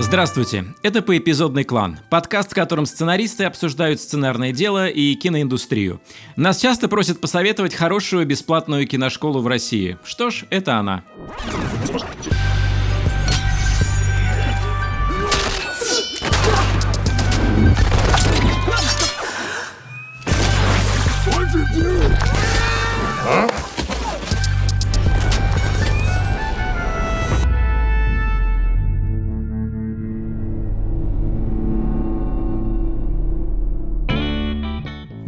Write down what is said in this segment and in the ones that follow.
Здравствуйте, это «Поэпизодный клан», подкаст, в котором сценаристы обсуждают сценарное дело и киноиндустрию. Нас часто просят посоветовать хорошую бесплатную киношколу в России. Что ж, это она.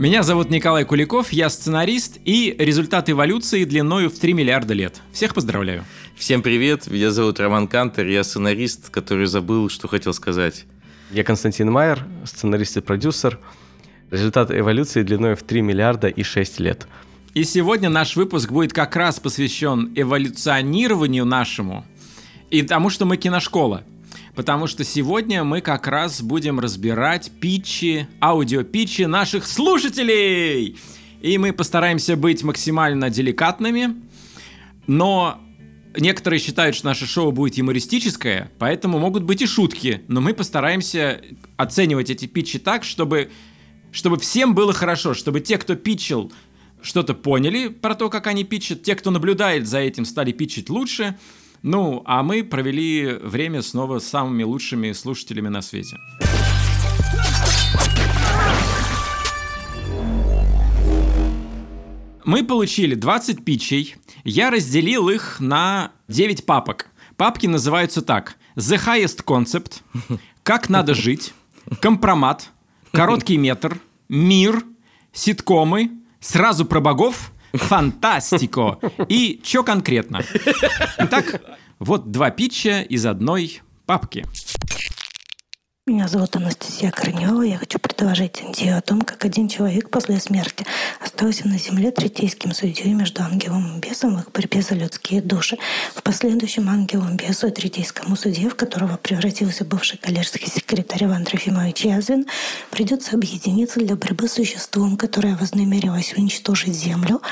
Меня зовут Николай Куликов, я сценарист и результат эволюции длиною в 3 миллиарда лет. Всех поздравляю. Всем привет, меня зовут Роман Кантер, я сценарист, который забыл, что хотел сказать. Я Константин Майер, сценарист и продюсер. Результат эволюции длиной в 3 миллиарда и 6 лет. И сегодня наш выпуск будет как раз посвящен эволюционированию нашему и тому, что мы киношкола – потому что сегодня мы как раз будем разбирать питчи, аудиопитчи наших слушателей. И мы постараемся быть максимально деликатными, но некоторые считают, что наше шоу будет юмористическое, поэтому могут быть и шутки, но мы постараемся оценивать эти питчи так, чтобы, чтобы всем было хорошо, чтобы те, кто питчил, что-то поняли про то, как они питчат, те, кто наблюдает за этим, стали питчить лучше, ну, а мы провели время снова с самыми лучшими слушателями на свете. Мы получили 20 питчей. Я разделил их на 9 папок. Папки называются так. The Highest Concept, Как надо жить, Компромат, Короткий метр, Мир, Ситкомы, Сразу про богов Фантастико! И что конкретно? Итак, вот два питча из одной папки. Меня зовут Анастасия Корнева. Я хочу предложить идею о том, как один человек после смерти остался на земле третейским судьей между ангелом и бесом в их борьбе за людские души. В последующем ангелом бесу и третейскому судье, в которого превратился бывший коллежский секретарь Иван Трофимович Язвин, придется объединиться для борьбы с существом, которое вознамерилось уничтожить землю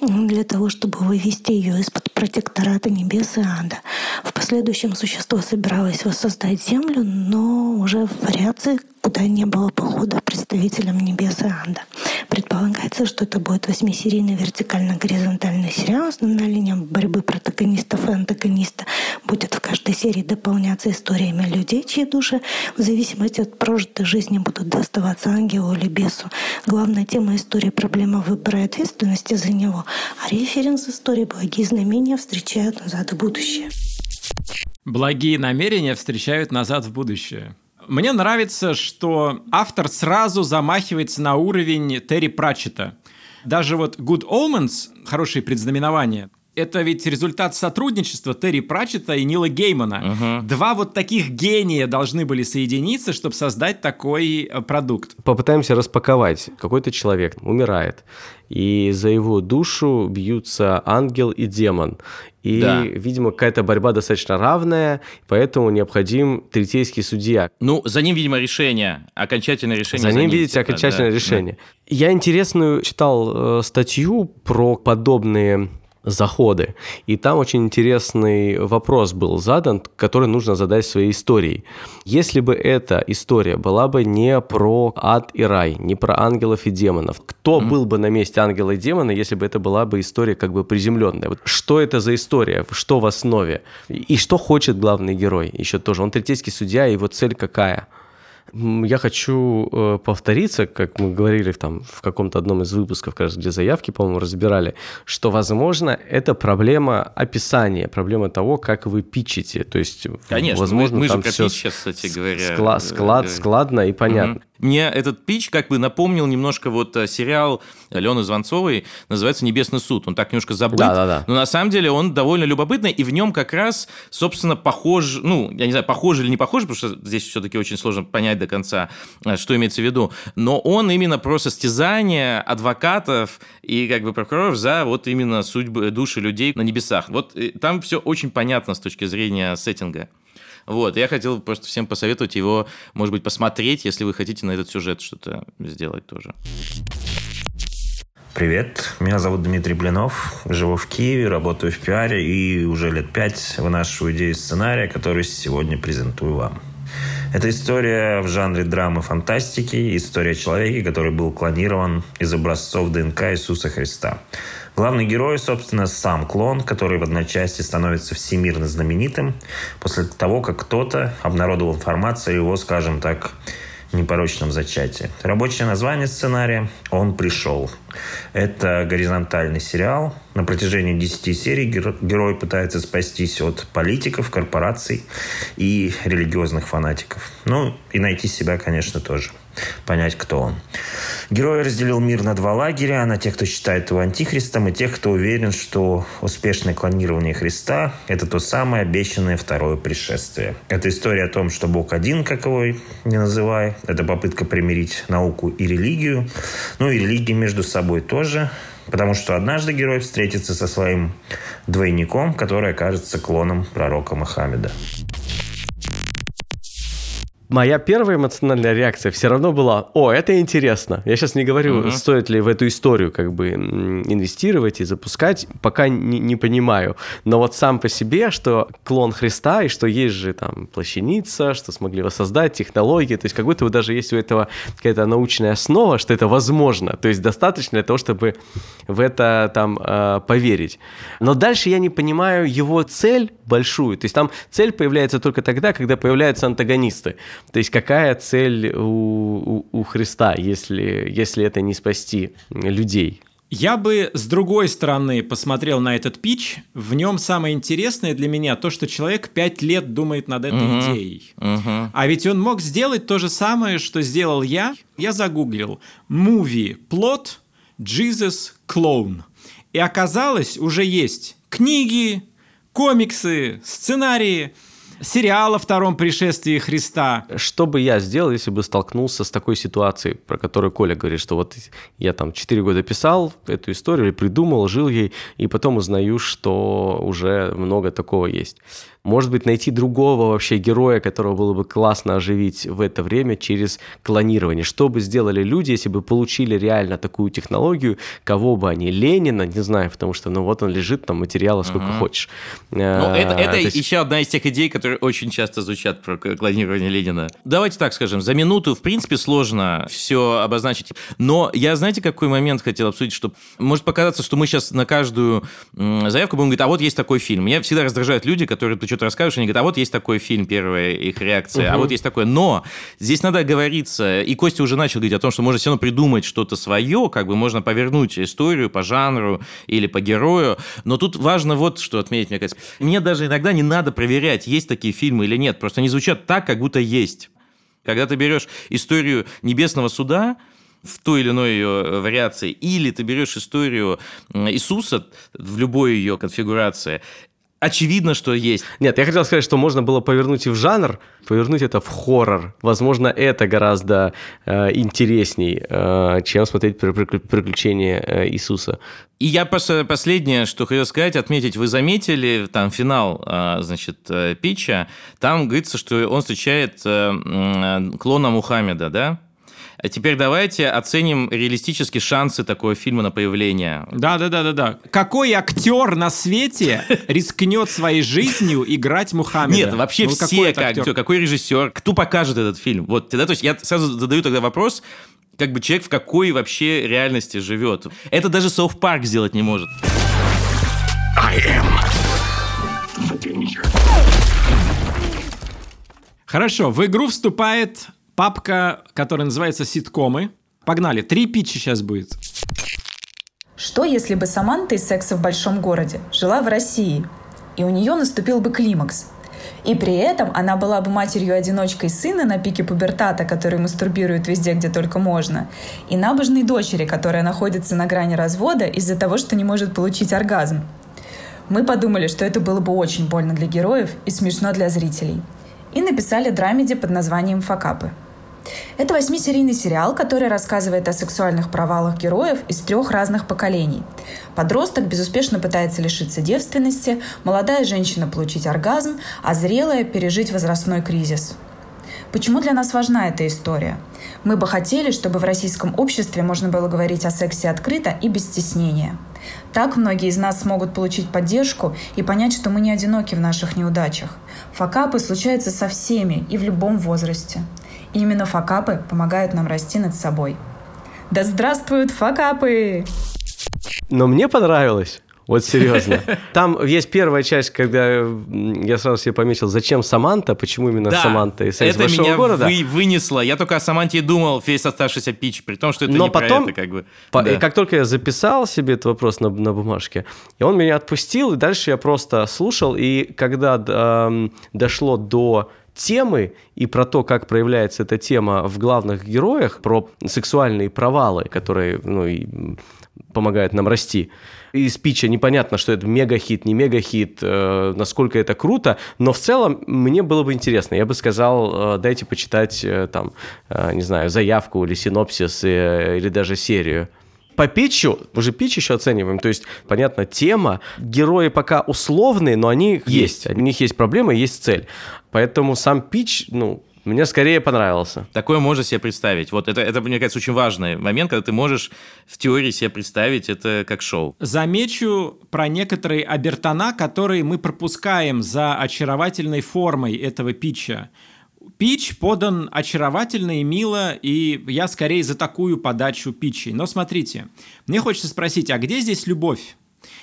для того, чтобы вывести ее из-под протектората небес и ада. В последующем существо собиралось воссоздать землю, но в вариации, куда не было похода представителям небес и ада. Предполагается, что это будет восьмисерийный вертикально-горизонтальный сериал. Основная линия борьбы протагонистов и антагониста будет в каждой серии дополняться историями людей, чьи души в зависимости от прожитой жизни будут доставаться ангелу или бесу. Главная тема истории — проблема выбора и ответственности за него, а референс истории «Благие знамения» встречают назад в будущее. Благие намерения встречают назад в будущее. Мне нравится, что автор сразу замахивается на уровень Терри Пратчета. Даже вот Good Omens, хорошие предзнаменования, это ведь результат сотрудничества Терри Пратчета и Нила Геймана. Угу. Два вот таких гения должны были соединиться, чтобы создать такой э, продукт. Попытаемся распаковать. Какой-то человек умирает, и за его душу бьются ангел и демон. И, да. видимо, какая-то борьба достаточно равная, поэтому необходим третейский судья. Ну, за ним, видимо, решение, окончательное решение. За, за ним, видите, окончательное да, решение. Да. Я интересную читал э, статью про подобные заходы. И там очень интересный вопрос был задан, который нужно задать своей историей. Если бы эта история была бы не про ад и рай, не про ангелов и демонов, кто mm-hmm. был бы на месте ангела и демона, если бы это была бы история как бы приземленная? Вот что это за история? Что в основе? И что хочет главный герой? Еще тоже. Он третейский судья, его цель какая? Я хочу э, повториться, как мы говорили там в каком-то одном из выпусков, кажется, где заявки, по-моему, разбирали, что, возможно, это проблема описания, проблема того, как вы питчите. То есть, Конечно, возможно, мы, мы там же все сейчас, кстати говоря. Склад, склад, складно и понятно. Угу. Мне этот пич как бы напомнил немножко вот э, сериал Алены Звонцовой, называется «Небесный суд». Он так немножко забыт, да, да, да. но на самом деле он довольно любопытный, и в нем как раз, собственно, похож, ну, я не знаю, похож или не похож, потому что здесь все-таки очень сложно понять до конца, э, что имеется в виду, но он именно про состязание адвокатов и как бы прокуроров за вот именно судьбы, души людей на небесах. Вот э, там все очень понятно с точки зрения сеттинга. Вот, я хотел просто всем посоветовать его, может быть, посмотреть, если вы хотите на этот сюжет что-то сделать тоже. Привет, меня зовут Дмитрий Блинов, живу в Киеве, работаю в пиаре и уже лет пять вынашиваю идею сценария, который сегодня презентую вам. Это история в жанре драмы фантастики, история человека, который был клонирован из образцов ДНК Иисуса Христа. Главный герой, собственно, сам клон, который в одночасье становится всемирно знаменитым после того, как кто-то обнародовал информацию о его, скажем так, непорочном зачатии. Рабочее название сценария «Он пришел». Это горизонтальный сериал. На протяжении 10 серий герой пытается спастись от политиков, корпораций и религиозных фанатиков. Ну, и найти себя, конечно, тоже понять, кто он. Герой разделил мир на два лагеря, на тех, кто считает его антихристом, и тех, кто уверен, что успешное клонирование Христа – это то самое обещанное второе пришествие. Это история о том, что Бог один, как его не называй. Это попытка примирить науку и религию. Ну и религии между собой тоже. Потому что однажды герой встретится со своим двойником, который окажется клоном пророка Мухаммеда моя первая эмоциональная реакция все равно была, о, это интересно. Я сейчас не говорю, угу. стоит ли в эту историю как бы инвестировать и запускать, пока не, не понимаю. Но вот сам по себе, что клон Христа, и что есть же там плащаница, что смогли воссоздать, технологии, то есть как будто бы даже есть у этого какая-то научная основа, что это возможно. То есть достаточно для того, чтобы в это там э, поверить. Но дальше я не понимаю его цель большую. То есть там цель появляется только тогда, когда появляются антагонисты. То есть какая цель у, у, у Христа, если, если это не спасти людей? Я бы с другой стороны посмотрел на этот пич. В нем самое интересное для меня то, что человек пять лет думает над этой uh-huh. идеей. Uh-huh. А ведь он мог сделать то же самое, что сделал я. Я загуглил «Movie Plot Jesus Clone». И оказалось, уже есть книги, комиксы, сценарии – сериал о втором пришествии Христа. Что бы я сделал, если бы столкнулся с такой ситуацией, про которую Коля говорит, что вот я там 4 года писал эту историю, придумал, жил ей, и потом узнаю, что уже много такого есть. Может быть, найти другого вообще героя, которого было бы классно оживить в это время через клонирование. Что бы сделали люди, если бы получили реально такую технологию, кого бы они, Ленина, не знаю, потому что, ну вот он лежит, там материала сколько угу. хочешь. Ну, это, это есть... еще одна из тех идей, которые очень часто звучат про клонирование Ленина. Давайте так скажем, за минуту, в принципе, сложно все обозначить. Но я, знаете, какой момент хотел обсудить, что может показаться, что мы сейчас на каждую заявку будем говорить, а вот есть такой фильм. Меня всегда раздражают люди, которые что-то расскажешь, они говорят, а вот есть такой фильм, первая их реакция, угу. а вот есть такое. Но здесь надо говориться, и Костя уже начал говорить о том, что можно все равно придумать что-то свое, как бы можно повернуть историю по жанру или по герою, но тут важно вот что отметить, мне кажется. Мне даже иногда не надо проверять, есть такие фильмы или нет, просто они звучат так, как будто есть. Когда ты берешь историю Небесного суда, в той или иной ее вариации, или ты берешь историю Иисуса в любой ее конфигурации, очевидно, что есть. Нет, я хотел сказать, что можно было повернуть и в жанр, повернуть это в хоррор. Возможно, это гораздо э, интересней, э, чем смотреть приключения э, Иисуса. И я просто последнее, что хотел сказать, отметить, вы заметили там финал, э, значит, э, Питча, там говорится, что он встречает э, клона Мухаммеда, да? А теперь давайте оценим реалистически шансы такого фильма на появление. Да, да, да, да, да. Какой актер на свете рискнет своей жизнью играть Мухаммеда? Нет, вообще ну, все, как, актер? какой режиссер, кто покажет этот фильм? Вот, тогда, то есть я сразу задаю тогда вопрос, как бы человек в какой вообще реальности живет. Это даже Соуф Парк сделать не может. I am Хорошо, в игру вступает папка, которая называется «Ситкомы». Погнали, три питча сейчас будет. Что, если бы Саманта из «Секса в большом городе» жила в России, и у нее наступил бы климакс? И при этом она была бы матерью-одиночкой сына на пике пубертата, который мастурбирует везде, где только можно, и набожной дочери, которая находится на грани развода из-за того, что не может получить оргазм. Мы подумали, что это было бы очень больно для героев и смешно для зрителей. И написали драмеди под названием «Факапы». Это восьмисерийный сериал, который рассказывает о сексуальных провалах героев из трех разных поколений. Подросток безуспешно пытается лишиться девственности, молодая женщина получить оргазм, а зрелая пережить возрастной кризис. Почему для нас важна эта история? Мы бы хотели, чтобы в российском обществе можно было говорить о сексе открыто и без стеснения. Так многие из нас смогут получить поддержку и понять, что мы не одиноки в наших неудачах. Факапы случаются со всеми и в любом возрасте. И именно факапы помогают нам расти над собой. Да здравствуют факапы! Но мне понравилось. Вот серьезно. Там есть первая часть, когда я сразу себе пометил, зачем Саманта, почему именно да, Саманта из это большого меня города. Вы, вынесло. Я только о Саманте думал весь оставшийся пич, при том, что это Но не потом, про это как бы. По, да. Как только я записал себе этот вопрос на, на бумажке, и он меня отпустил, и дальше я просто слушал, и когда э, дошло до темы и про то, как проявляется эта тема в главных героях, про сексуальные провалы, которые ну, и помогают нам расти, из спича непонятно, что это мега-хит, не мега-хит, э, насколько это круто, но в целом мне было бы интересно. Я бы сказал, э, дайте почитать э, там, э, не знаю, заявку или синопсис э, или даже серию. По питчу, мы же питч еще оцениваем, то есть, понятно, тема, герои пока условные, но они есть, есть. у них есть проблемы, есть цель. Поэтому сам питч, ну, мне скорее понравился. Такое можно себе представить. Вот это, это, мне кажется, очень важный момент, когда ты можешь в теории себе представить это как шоу. Замечу про некоторые обертона, которые мы пропускаем за очаровательной формой этого питча. Пич подан очаровательно и мило, и я скорее за такую подачу питчей. Но смотрите, мне хочется спросить, а где здесь любовь?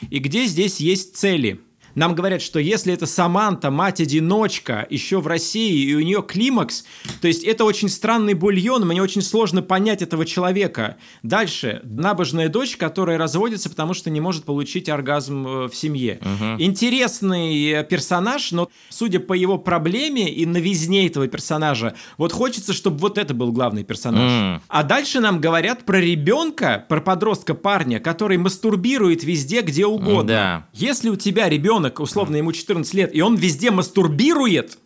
И где здесь есть цели? Нам говорят, что если это Саманта, мать-одиночка, еще в России, и у нее климакс, то есть это очень странный бульон, мне очень сложно понять этого человека. Дальше, набожная дочь, которая разводится, потому что не может получить оргазм э, в семье. Угу. Интересный э, персонаж, но судя по его проблеме и новизне этого персонажа, вот хочется, чтобы вот это был главный персонаж. Mm. А дальше нам говорят про ребенка, про подростка парня, который мастурбирует везде, где угодно. Да. Если у тебя ребенок ребенок, условно, ему 14 лет, и он везде мастурбирует,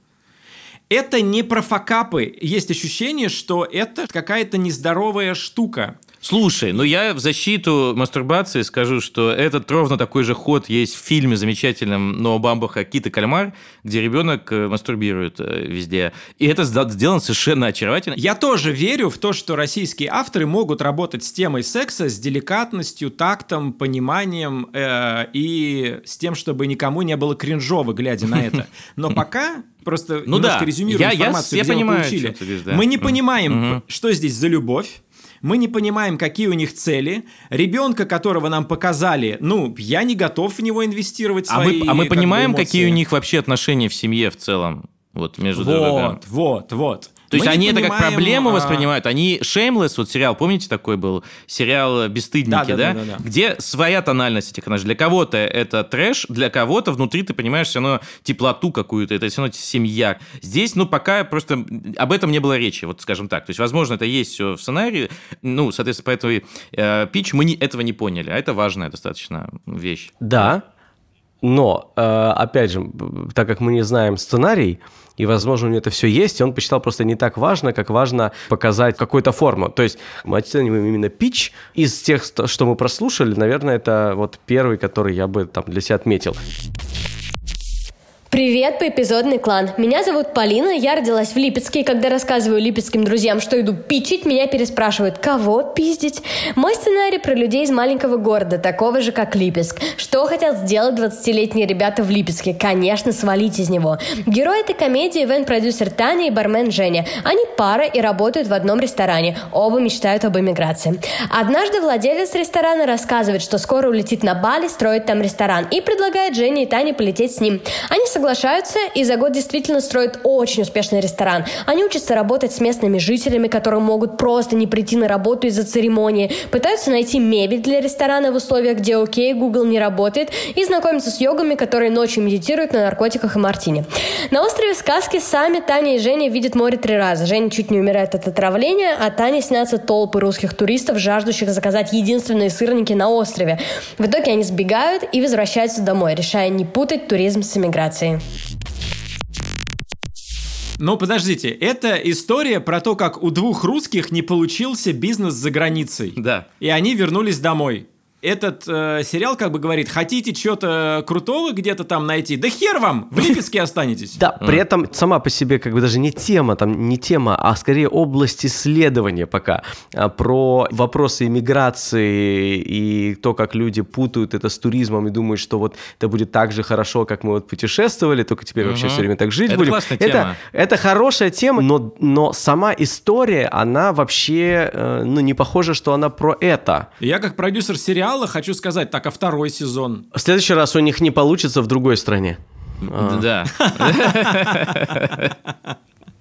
это не про факапы. Есть ощущение, что это какая-то нездоровая штука. Слушай, ну я в защиту мастурбации скажу, что этот ровно такой же ход есть в фильме замечательном Ноа Бамбаха «Кит и кальмар», где ребенок э, мастурбирует э, везде. И это сделано совершенно очаровательно. Я тоже верю в то, что российские авторы могут работать с темой секса с деликатностью, тактом, пониманием э, и с тем, чтобы никому не было кринжово, глядя на это. Но пока просто ну немножко да. резюмируем я, информацию, я, я где понимаю, мы получили. Говоришь, да. Мы не понимаем, угу. что здесь за любовь, мы не понимаем, какие у них цели. Ребенка, которого нам показали, ну, я не готов в него инвестировать свои А мы, а мы понимаем, какие у них вообще отношения в семье в целом? Вот между Вот, вот, вот. То есть они это как проблему а... воспринимают. Они Shameless, вот сериал, помните, такой был? Сериал «Бесстыдники», да? да, да? да, да, да. Где своя тональность этих персонажей. Для кого-то это трэш, для кого-то внутри ты понимаешь все равно теплоту какую-то, это все равно семья. Здесь, ну, пока просто об этом не было речи, вот скажем так. То есть, возможно, это есть все в сценарии, ну, соответственно, по этой э, пич мы не, этого не поняли, а это важная достаточно вещь. Да, но, э, опять же, так как мы не знаем сценарий, и, возможно, у него это все есть, и он посчитал просто не так важно, как важно показать какую-то форму. То есть мы оцениваем именно пич. Из тех, что мы прослушали, наверное, это вот первый, который я бы там для себя отметил. Привет, поэпизодный клан. Меня зовут Полина, я родилась в Липецке, и когда рассказываю липецким друзьям, что иду пичить, меня переспрашивают, кого пиздить? Мой сценарий про людей из маленького города, такого же, как Липецк. Что хотят сделать 20-летние ребята в Липецке? Конечно, свалить из него. Герой этой комедии – вен-продюсер Таня и бармен Женя. Они пара и работают в одном ресторане. Оба мечтают об эмиграции. Однажды владелец ресторана рассказывает, что скоро улетит на Бали строить там ресторан и предлагает Жене и Тане полететь с ним. Они соглашаются и за год действительно строят очень успешный ресторан. Они учатся работать с местными жителями, которые могут просто не прийти на работу из-за церемонии, пытаются найти мебель для ресторана в условиях, где окей, Google не работает, и знакомятся с йогами, которые ночью медитируют на наркотиках и мартине. На острове Сказки сами Таня и Женя видят море три раза. Женя чуть не умирает от отравления, а Таня снятся толпы русских туристов, жаждущих заказать единственные сырники на острове. В итоге они сбегают и возвращаются домой, решая не путать туризм с эмиграцией. Ну, подождите, это история про то, как у двух русских не получился бизнес за границей. Да. И они вернулись домой. Этот э, сериал как бы говорит, хотите что-то крутого где-то там найти, да хер вам, в Липецке останетесь. Да, при этом сама по себе как бы даже не тема, там не тема, а скорее область исследования пока а, про вопросы иммиграции и то, как люди путают это с туризмом и думают, что вот это будет так же хорошо, как мы вот путешествовали, только теперь вообще все время так жить будем. Это, это хорошая тема, но, но сама история, она вообще э, ну, не похожа, что она про это. Я как продюсер сериала хочу сказать, так, а второй сезон? В следующий раз у них не получится в другой стране. Да.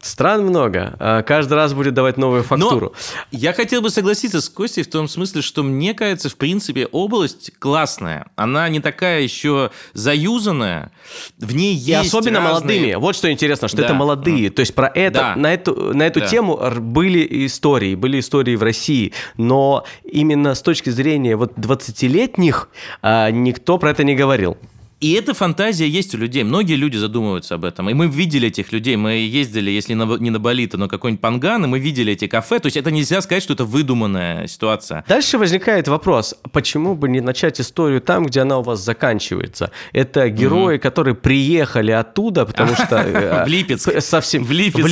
Стран много. А каждый раз будет давать новую фактуру. Но я хотел бы согласиться с Костей в том смысле, что мне кажется, в принципе, область классная. Она не такая еще заюзанная. В ней есть И особенно разные... молодыми. Вот что интересно, что Да. это молодые. То есть про это, Да. на эту, на эту Да. тему были истории, были истории в России. Но именно с точки зрения вот 20-летних а, никто про это не говорил. И эта фантазия есть у людей. Многие люди задумываются об этом. И мы видели этих людей. Мы ездили, если на- не на Бали, то на какой-нибудь Панган, и мы видели эти кафе. То есть это нельзя сказать, что это выдуманная ситуация. Дальше возникает вопрос, почему бы не начать историю там, где она у вас заканчивается? Это герои, которые приехали оттуда, потому что... э, В Липецк. Совсем. В Липецк.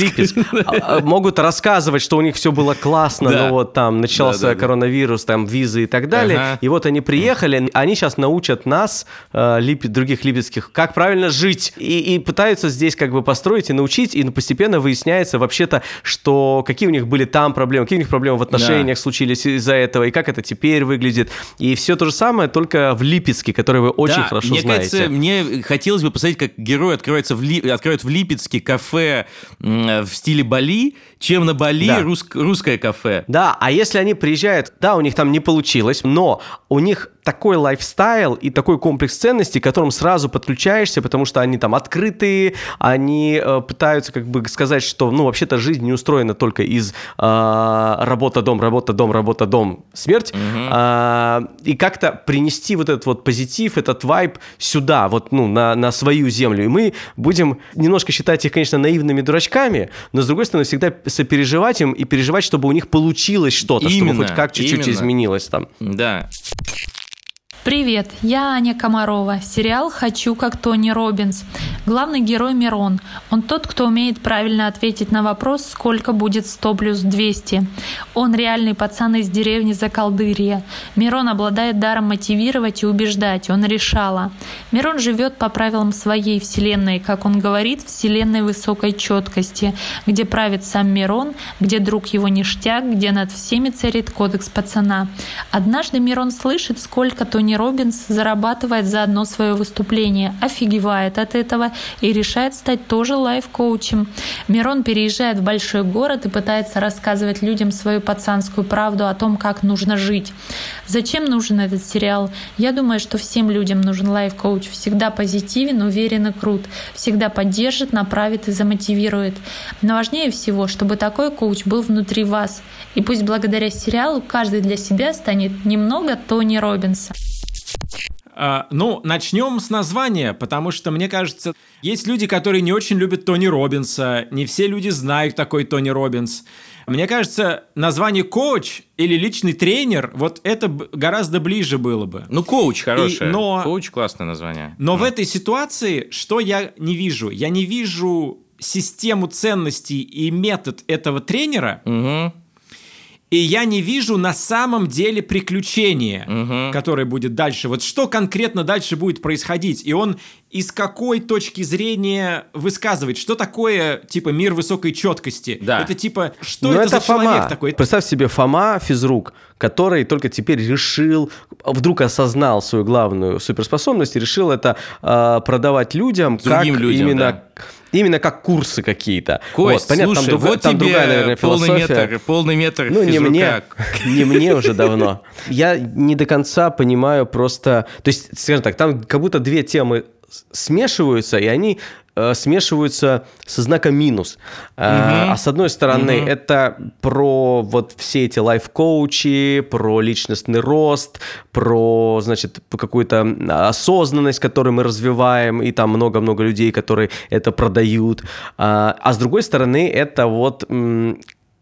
А, а, Могут рассказывать, что у них все было классно, но вот там начался коронавирус, там визы и так далее. И вот они приехали, они сейчас научат нас, э, липи- других липецких, как правильно жить. И, и пытаются здесь как бы построить и научить, и постепенно выясняется вообще-то, что какие у них были там проблемы, какие у них проблемы в отношениях случились из-за этого, и как это теперь выглядит. И все то же самое, только в Липецке, который вы очень Да, хорошо мне знаете. кажется, мне хотелось бы посмотреть, как герой открывается в Ли- откроют в Липецке кафе в стиле Бали, чем на Бали Да. рус- русское кафе. Да, а если они приезжают, да, у них там не получилось, но у них такой лайфстайл и такой комплекс ценностей, к которым сразу подключаешься, потому что они там открытые, они э, пытаются как бы сказать, что, ну, вообще-то жизнь не устроена только из э, работа-дом, работа-дом, работа-дом, смерть, А, и как-то принести вот этот вот позитив, этот вайб сюда, вот, ну, на, на свою землю. И мы будем немножко считать их, конечно, наивными дурачками, но, с другой стороны, всегда сопереживать им и переживать, чтобы у них получилось что-то, чтобы хоть как чуть-чуть изменилось там. Да. Привет, я Аня Комарова. Сериал «Хочу, как Тони Робинс». Главный герой Мирон. Он тот, кто умеет правильно ответить на вопрос, сколько будет 100 плюс 200. Он реальный пацан из деревни Закалдырья. Мирон обладает даром мотивировать и убеждать. Он решала. Мирон живет по правилам своей вселенной, как он говорит, вселенной высокой четкости, где правит сам Мирон, где друг его ништяк, где над всеми царит кодекс пацана. Однажды Мирон слышит, сколько Тони Робинс зарабатывает за одно свое выступление, офигевает от этого и решает стать тоже лайф-коучем. Мирон переезжает в большой город и пытается рассказывать людям свою пацанскую правду о том, как нужно жить. Зачем нужен этот сериал? Я думаю, что всем людям нужен лайф-коуч. Всегда позитивен, уверен и крут. Всегда поддержит, направит и замотивирует. Но важнее всего, чтобы такой коуч был внутри вас. И пусть благодаря сериалу каждый для себя станет немного Тони Робинса. А, ну, начнем с названия, потому что, мне кажется, есть люди, которые не очень любят Тони Робинса, не все люди знают такой Тони Робинс. Мне кажется, название коуч или личный тренер, вот это гораздо ближе было бы. Ну, коуч хорошее. но- Коуч классное название. Но в Ну. этой ситуации что я не вижу? Я не вижу систему ценностей и метод этого тренера, Мгм. И я не вижу на самом деле приключения, Мгм. которое будет дальше. Вот что конкретно дальше будет происходить? И он из какой точки зрения высказывает, что такое, типа, мир высокой четкости? Да. Это типа, что Ну, это, это, за Фома. человек такой? Представь себе Фома, физрук, который только теперь решил, вдруг осознал свою главную суперспособность и решил это а, продавать людям, Другим как людям, именно, да. Именно как курсы какие-то. Кость, понятно, слушай, там, друга- вот там тебе другая, наверное, полный философия. метр, полный метр Ну, не мне, не мне уже давно. Я не до конца понимаю просто... То есть, скажем так, там как будто две темы смешиваются, и они э, смешиваются со знаком минус. А, а с одной стороны, это про вот все эти лайф-коучи, про личностный рост, про, значит, какую-то осознанность, которую мы развиваем, и там много-много людей, которые это продают. А, а с другой стороны, это вот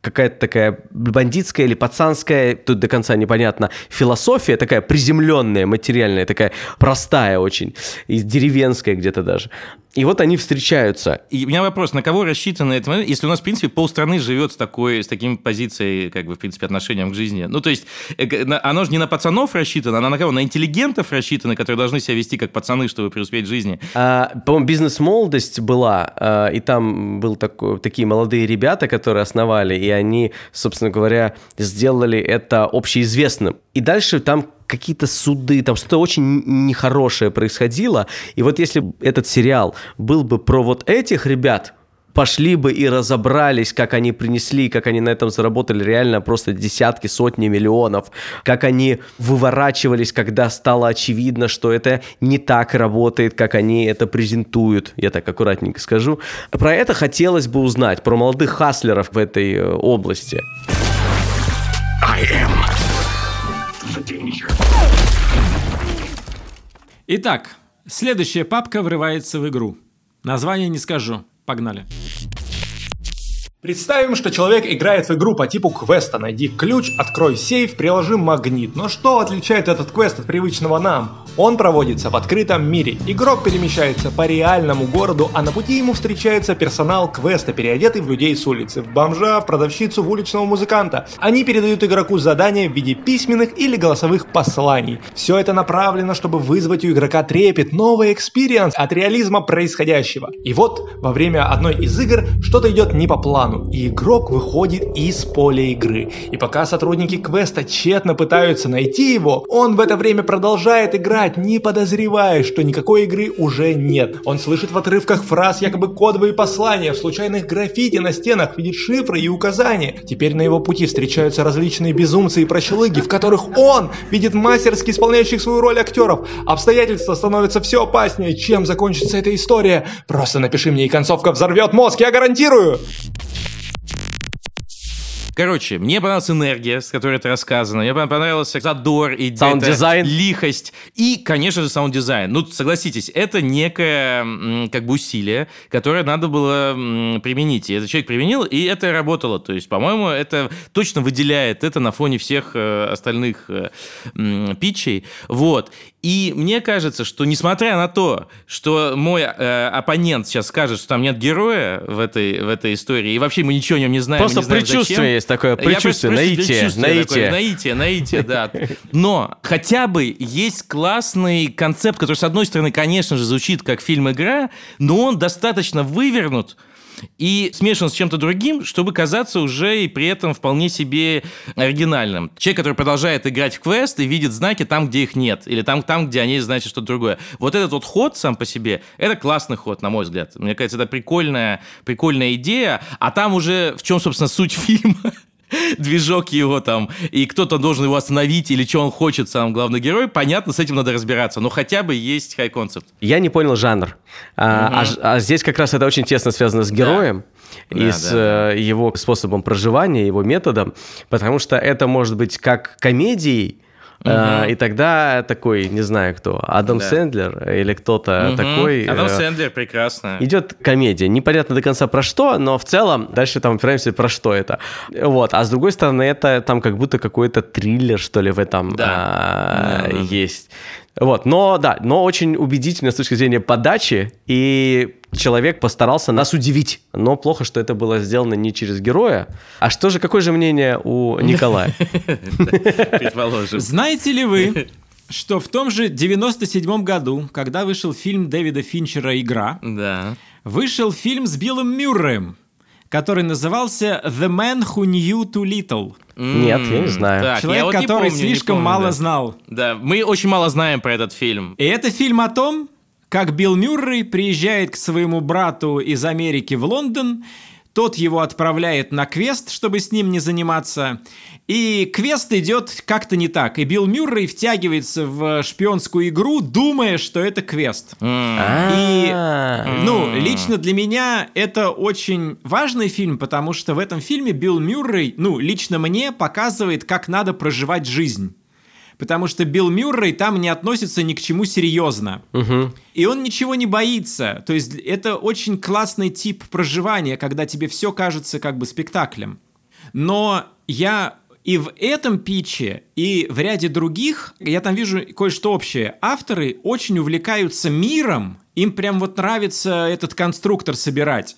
какая-то такая бандитская или пацанская, тут до конца непонятно, философия такая приземленная, материальная, такая простая очень, и деревенская где-то даже. И вот они встречаются. И у меня вопрос, на кого рассчитано это? Если у нас, в принципе, полстраны живет с такой, с таким позицией, как бы, в принципе, отношением к жизни. Ну, то есть, э, оно же не на пацанов рассчитано, оно на кого? На интеллигентов рассчитано, которые должны себя вести как пацаны, чтобы преуспеть в жизни. А, по-моему, бизнес-молодость была, а, и там был такой, такие молодые ребята, которые основали, и они, собственно говоря, сделали это общеизвестным. И дальше там какие-то суды, там что-то очень нехорошее происходило. И вот если этот сериал был бы про вот этих ребят, пошли бы и разобрались, как они принесли, как они на этом заработали реально просто десятки, сотни миллионов, как они выворачивались, когда стало очевидно, что это не так работает, как они это презентуют. Я так аккуратненько скажу. Про это хотелось бы узнать, про молодых хаслеров в этой э, области. I am Итак, следующая папка врывается в игру. Название не скажу. Погнали. Представим, что человек играет в игру по типу квеста «Найди ключ, открой сейф, приложи магнит». Но что отличает этот квест от привычного нам? Он проводится в открытом мире. Игрок перемещается по реальному городу, а на пути ему встречается персонал квеста, переодетый в людей с улицы, в бомжа, в продавщицу, в уличного музыканта. Они передают игроку задания в виде письменных или голосовых посланий. Все это направлено, чтобы вызвать у игрока трепет, новый experience от реализма происходящего. И вот, во время одной из игр что-то идет не по плану плану, и игрок выходит из поля игры. И пока сотрудники квеста тщетно пытаются найти его, он в это время продолжает играть, не подозревая, что никакой игры уже нет. Он слышит в отрывках фраз якобы кодовые послания, в случайных граффити на стенах видит шифры и указания. Теперь на его пути встречаются различные безумцы и прощелыги, в которых он видит мастерски исполняющих свою роль актеров. Обстоятельства становятся все опаснее. Чем закончится эта история? Просто напиши мне, и концовка взорвет мозг, я гарантирую! Короче, мне понравилась энергия, с которой это рассказано. Мне понравился задор и саунд-дизайн. лихость. И, конечно же, саунд-дизайн. Ну, согласитесь, это некое как бы усилие, которое надо было применить. И этот человек применил, и это работало. То есть, по-моему, это точно выделяет это на фоне всех э, остальных э, питчей. Вот. И мне кажется, что несмотря на то, что мой э, оппонент сейчас скажет, что там нет героя в этой, в этой истории, и вообще мы ничего о нем не знаем. Просто не знаем, предчувствие зачем. есть такое, предчувствие, наитие, наитие. наитие, наитие, да. Но хотя бы есть классный концепт, который, с одной стороны, конечно же, звучит как фильм-игра, но он достаточно вывернут, и смешан с чем-то другим, чтобы казаться уже и при этом вполне себе оригинальным. Человек, который продолжает играть в квест и видит знаки там, где их нет, или там, там где они значат что-то другое. Вот этот вот ход сам по себе, это классный ход, на мой взгляд. Мне кажется, это прикольная, прикольная идея, а там уже в чем, собственно, суть фильма движок его там, и кто-то должен его остановить, или что он хочет, сам главный герой, понятно, с этим надо разбираться, но хотя бы есть хай-концепт. Я не понял жанр. А, угу. а, а здесь как раз это очень тесно связано с героем. Да. и да, с да. Э, его способом проживания, его методом, потому что это может быть как комедией, Угу. И тогда такой, не знаю кто, Адам да. Сэндлер или кто-то угу. такой. Адам э, Сэндлер, прекрасно. Идет комедия. Непонятно до конца про что, но в целом дальше там упираемся про что это. Вот. А с другой стороны, это там как будто какой-то триллер, что ли, в этом да. а, да, есть. Вот, но да, но очень убедительно с точки зрения подачи, и человек постарался нас удивить. Но плохо, что это было сделано не через героя. А что же, какое же мнение у Николая? Предположим. Знаете ли вы, что в том же 97 году, когда вышел фильм Дэвида Финчера «Игра», да. вышел фильм с Биллом Мюрреем, который назывался «The Man Who Knew Too Little». Нет, я не знаю. Так, Человек, вот который помню, слишком помню, мало да. знал. Да, мы очень мало знаем про этот фильм. И это фильм о том, как Билл Мюррей приезжает к своему брату из Америки в Лондон, тот его отправляет на квест, чтобы с ним не заниматься, и квест идет как-то не так. И Билл Мюррей втягивается в шпионскую игру, думая, что это квест. И, ну, лично для меня это очень важный фильм, потому что в этом фильме Билл Мюррей, ну, лично мне показывает, как надо проживать жизнь потому что Билл Мюррей там не относится ни к чему серьезно. Угу. И он ничего не боится. То есть это очень классный тип проживания, когда тебе все кажется как бы спектаклем. Но я и в этом питче, и в ряде других, я там вижу кое-что общее. Авторы очень увлекаются миром, им прям вот нравится этот конструктор собирать.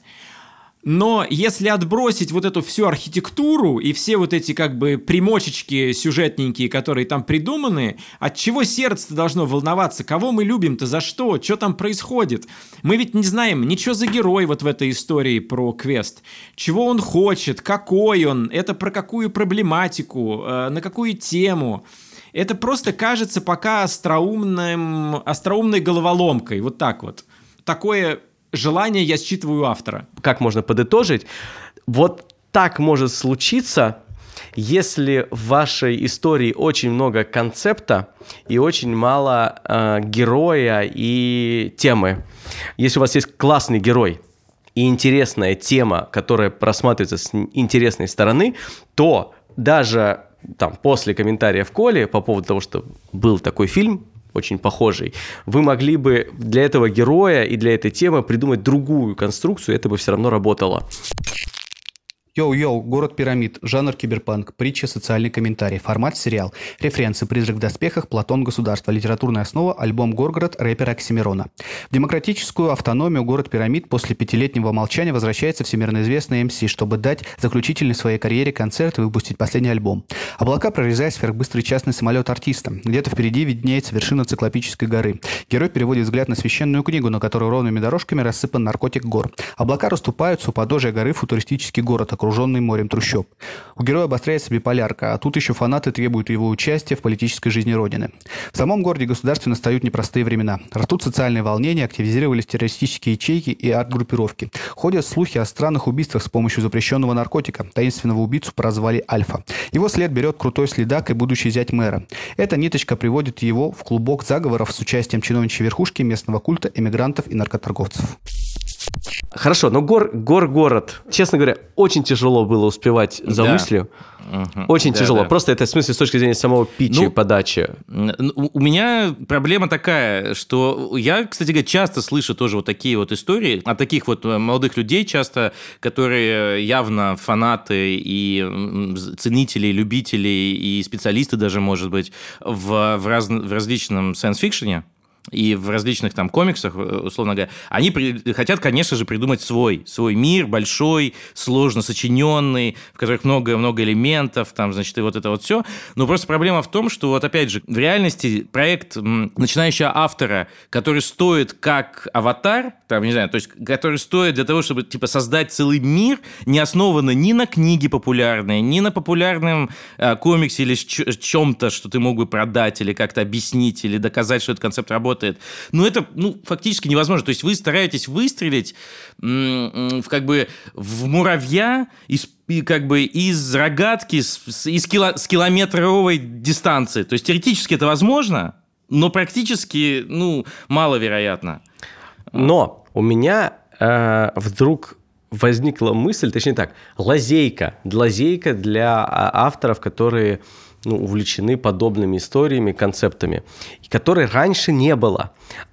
Но если отбросить вот эту всю архитектуру и все вот эти как бы примочечки сюжетненькие, которые там придуманы, от чего сердце должно волноваться? Кого мы любим-то? За что? Что там происходит? Мы ведь не знаем ничего за герой вот в этой истории про квест. Чего он хочет? Какой он? Это про какую проблематику? Э, на какую тему? Это просто кажется пока остроумным, остроумной головоломкой. Вот так вот. Такое желание я считываю автора. Как можно подытожить? Вот так может случиться, если в вашей истории очень много концепта и очень мало э, героя и темы. Если у вас есть классный герой и интересная тема, которая просматривается с интересной стороны, то даже там после комментария Коли по поводу того, что был такой фильм, очень похожий, вы могли бы для этого героя и для этой темы придумать другую конструкцию, это бы все равно работало. Йоу-йоу, город пирамид, жанр киберпанк, притча, социальный комментарий, формат сериал, референсы, призрак в доспехах, Платон, государство, литературная основа, альбом Горгород, рэпера Оксимирона. В демократическую автономию город пирамид после пятилетнего молчания возвращается всемирно известный МС, чтобы дать заключительный в своей карьере концерт и выпустить последний альбом. Облака прорезает сверхбыстрый частный самолет артиста. Где-то впереди виднеется вершина циклопической горы. Герой переводит взгляд на священную книгу, на которой ровными дорожками рассыпан наркотик гор. Облака расступаются у подножия горы футуристический город, окруженный морем трущоб. У героя обостряется биполярка, а тут еще фанаты требуют его участия в политической жизни Родины. В самом городе государстве настают непростые времена. Растут социальные волнения, активизировались террористические ячейки и арт-группировки. Ходят слухи о странных убийствах с помощью запрещенного наркотика, таинственного убийцу прозвали Альфа. Его след берет крутой следак и будущий зять мэра. Эта ниточка приводит его в клубок заговоров с участием чиновничьей верхушки местного культа, эмигрантов и наркоторговцев. Хорошо, но гор, гор город. Честно говоря, очень тяжело было успевать за да. мыслью. Угу. Очень да, тяжело. Да. Просто это в смысле с точки зрения самого питча ну, подачи. У меня проблема такая, что я, кстати говоря, часто слышу тоже вот такие вот истории от таких вот э, молодых людей часто, которые явно фанаты и ценители, любители и специалисты даже, может быть, в, в, раз, в различном science-фикшене и в различных там комиксах, э, условно говоря, они при... хотят, конечно же, придумать свой, свой мир большой, сложно сочиненный, в которых много-много элементов, там, значит, и вот это вот все. Но просто проблема в том, что вот опять же, в реальности проект начинающего автора, который стоит как аватар, там, не знаю, то есть, который стоит для того, чтобы, типа, создать целый мир, не основанный ни на книге популярной, ни на популярном э, комиксе или чем-то, что ты мог бы продать или как-то объяснить, или доказать, что этот концепт работает. Но это, ну, фактически невозможно. То есть вы стараетесь выстрелить в, как бы в муравья из и как бы из рогатки с, из кило, с километровой дистанции. То есть теоретически это возможно, но практически, ну, маловероятно. Но у меня э, вдруг возникла мысль, точнее так, лазейка, лазейка для а, авторов, которые ну, увлечены подобными историями, концептами, которой раньше не было.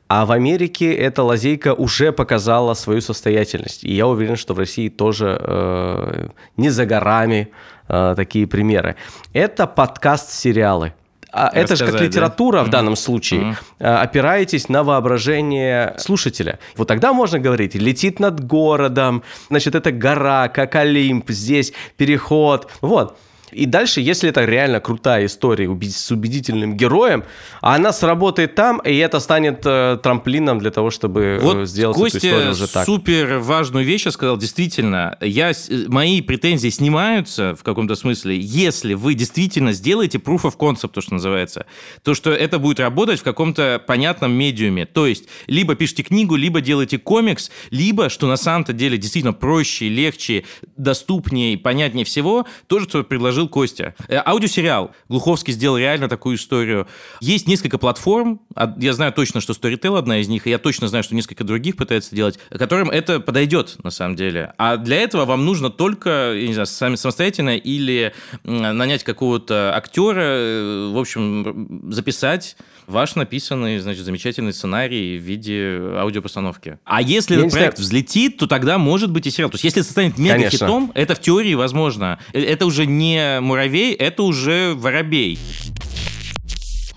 А в Америке эта лазейка уже показала свою состоятельность. И я уверен, что в России тоже э, не за горами э, такие примеры. Это подкаст-сериалы. А это же как литература да? в данном случае. Mm-hmm. Опираетесь на воображение слушателя. Вот тогда можно говорить, летит над городом, значит, это гора, как Олимп, здесь переход. Вот. И дальше, если это реально крутая история с убедительным героем, она сработает там, и это станет э, трамплином для того, чтобы э, вот сделать Костя эту историю уже так. супер важную вещь сказал. Действительно, я, мои претензии снимаются в каком-то смысле, если вы действительно сделаете proof of concept, то, что называется. То, что это будет работать в каком-то понятном медиуме. То есть, либо пишите книгу, либо делаете комикс, либо, что на самом-то деле действительно проще, легче, доступнее, понятнее всего, то, что предложили предложил Костя. Э, аудиосериал. Глуховский сделал реально такую историю. Есть несколько платформ. Я знаю точно, что Storytel одна из них, и я точно знаю, что несколько других пытается делать, которым это подойдет, на самом деле. А для этого вам нужно только, я не знаю, сами самостоятельно или нанять какого-то актера, э, в общем, записать ваш написанный, значит, замечательный сценарий в виде аудиопостановки. А если я этот проект взлетит, то тогда может быть и сериал. То есть если это станет мега-хитом, это в теории возможно. Э, это уже не муравей, это уже воробей.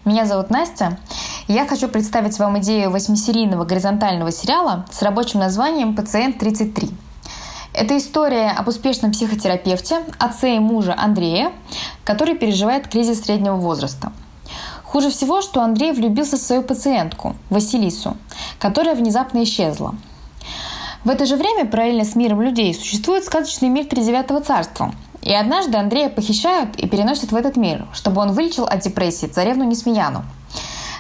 Меня зовут Настя. Я хочу представить вам идею восьмисерийного горизонтального сериала с рабочим названием «Пациент 33». Это история об успешном психотерапевте, отце и муже Андрея, который переживает кризис среднего возраста – Хуже всего, что Андрей влюбился в свою пациентку, Василису, которая внезапно исчезла. В это же время параллельно с миром людей существует сказочный мир Тридевятого царства. И однажды Андрея похищают и переносят в этот мир, чтобы он вылечил от депрессии царевну Несмеяну.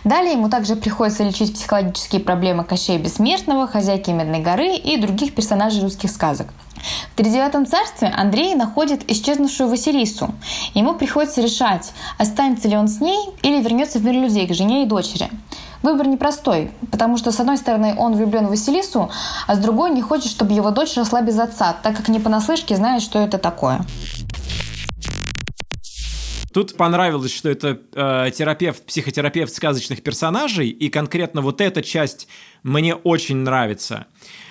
Далее ему также приходится лечить психологические проблемы Кощея Бессмертного, хозяйки Медной горы и других персонажей русских сказок – в тридевятом царстве Андрей находит исчезнувшую Василису. Ему приходится решать, останется ли он с ней или вернется в мир людей к жене и дочери. Выбор непростой, потому что, с одной стороны, он влюблен в Василису, а с другой не хочет, чтобы его дочь росла без отца, так как не понаслышке знает, что это такое. Тут понравилось, что это э, терапевт, психотерапевт сказочных персонажей, и конкретно вот эта часть мне очень нравится.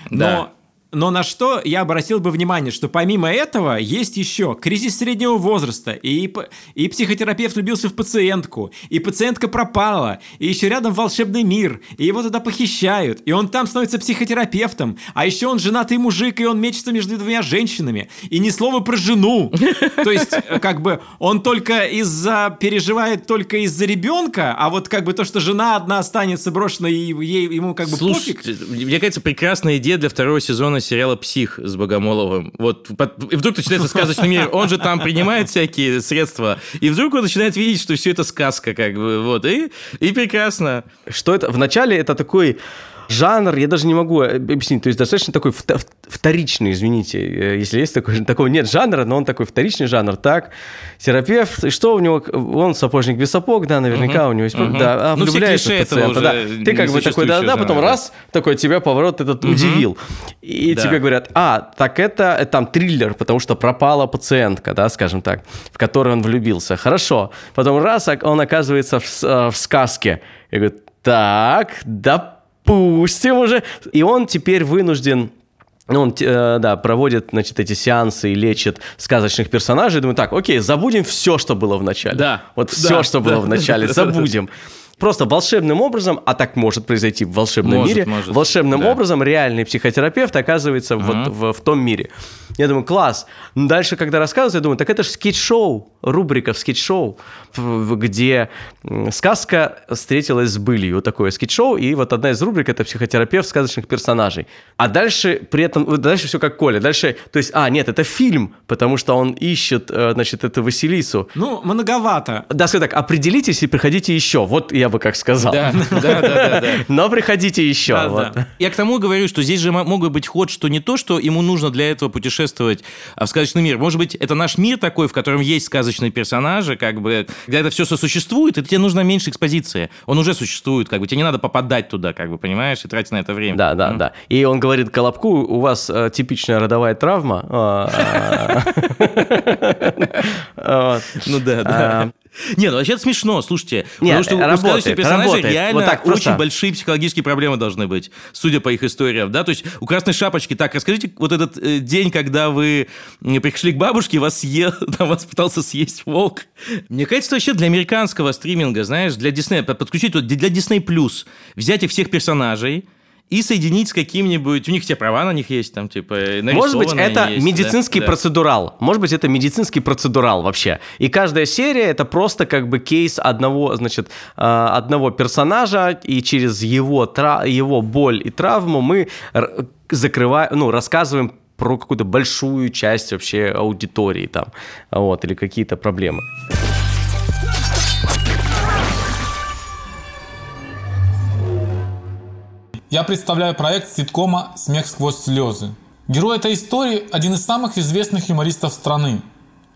Но да. Но на что я обратил бы внимание, что помимо этого есть еще кризис среднего возраста, и, и психотерапевт влюбился в пациентку, и пациентка пропала, и еще рядом волшебный мир, и его туда похищают, и он там становится психотерапевтом, а еще он женатый мужик, и он мечется между двумя женщинами, и ни слова про жену. То есть, э, как бы, он только из-за, переживает только из-за ребенка, а вот как бы то, что жена одна останется брошена, и ей, ему как бы Слушай, пофиг. Мне кажется, прекрасная идея для второго сезона сезона сериала «Псих» с Богомоловым. Вот, и вдруг начинается сказочный мир. Он же там принимает всякие средства. И вдруг он начинает видеть, что все это сказка, как бы. Вот. И, и прекрасно. Что это? Вначале это такой жанр, я даже не могу объяснить, то есть достаточно такой вторичный, извините, э, если есть такой, такого нет жанра, но он такой вторичный жанр, так, терапевт, и что у него, он сапожник без сапог, да, наверняка угу, у него есть, угу. да, а ну, влюбляется в пациента, да, ты как бы такой, да, да, потом раз, такой тебя поворот этот угу. удивил, и да. тебе говорят, а, так это, это там триллер, потому что пропала пациентка, да, скажем так, в которую он влюбился, хорошо, потом раз, он оказывается в, э, в сказке, и говорит, так, да допустим уже. И он теперь вынужден ну, он, э, да, проводит, значит, эти сеансы и лечит сказочных персонажей. Думаю, так, окей, забудем все, что было в начале. Да. Вот все, да, что да, было в начале, да, забудем. Просто волшебным образом, а так может произойти в волшебном может, мире, может. волшебным да. образом реальный психотерапевт оказывается угу. вот в, в том мире. Я думаю, класс. Дальше, когда рассказывают, я думаю, так это же скетч-шоу, рубрика в скетч-шоу, где сказка встретилась с былью. Вот такое скетч-шоу, и вот одна из рубрик – это психотерапевт сказочных персонажей. А дальше при этом, дальше все как Коля. Дальше, то есть, а, нет, это фильм, потому что он ищет, э, значит, эту Василису. Ну, многовато. Да, скажем так, определитесь и приходите еще. Вот я бы как сказал. Да, да, да. да, Но приходите еще. Да, вот. да. Я к тому говорю, что здесь же могут быть ход, что не то, что ему нужно для этого путешествовать а в сказочный мир. Может быть, это наш мир такой, в котором есть сказочные персонажи, как бы, где это все сосуществует, и тебе нужно меньше экспозиции. Он уже существует, как бы, тебе не надо попадать туда, как бы, понимаешь, и тратить на это время. Да, да, mm. да. И он говорит Колобку, у вас э, типичная родовая травма. А, а, ну да, да. Не, ну вообще это смешно, слушайте. Нет, потому что работает, у персонажей работает. реально вот так очень большие психологические проблемы должны быть, судя по их историям, да? То есть у Красной Шапочки, так, расскажите вот этот э, день, когда вы пришли к бабушке, вас съел, там вас пытался съесть волк. Мне кажется, вообще для американского стриминга, знаешь, для Disney, подключить вот для Disney+, взять их всех персонажей, и соединить с каким-нибудь... У них все права на них есть, там, типа, Может быть, это есть, медицинский да? процедурал. Может быть, это медицинский процедурал вообще. И каждая серия — это просто как бы кейс одного, значит, а, одного персонажа, и через его, тра... его боль и травму мы закрываем, ну, рассказываем про какую-то большую часть вообще аудитории там, вот, или какие-то проблемы. Я представляю проект ситкома «Смех сквозь слезы». Герой этой истории – один из самых известных юмористов страны.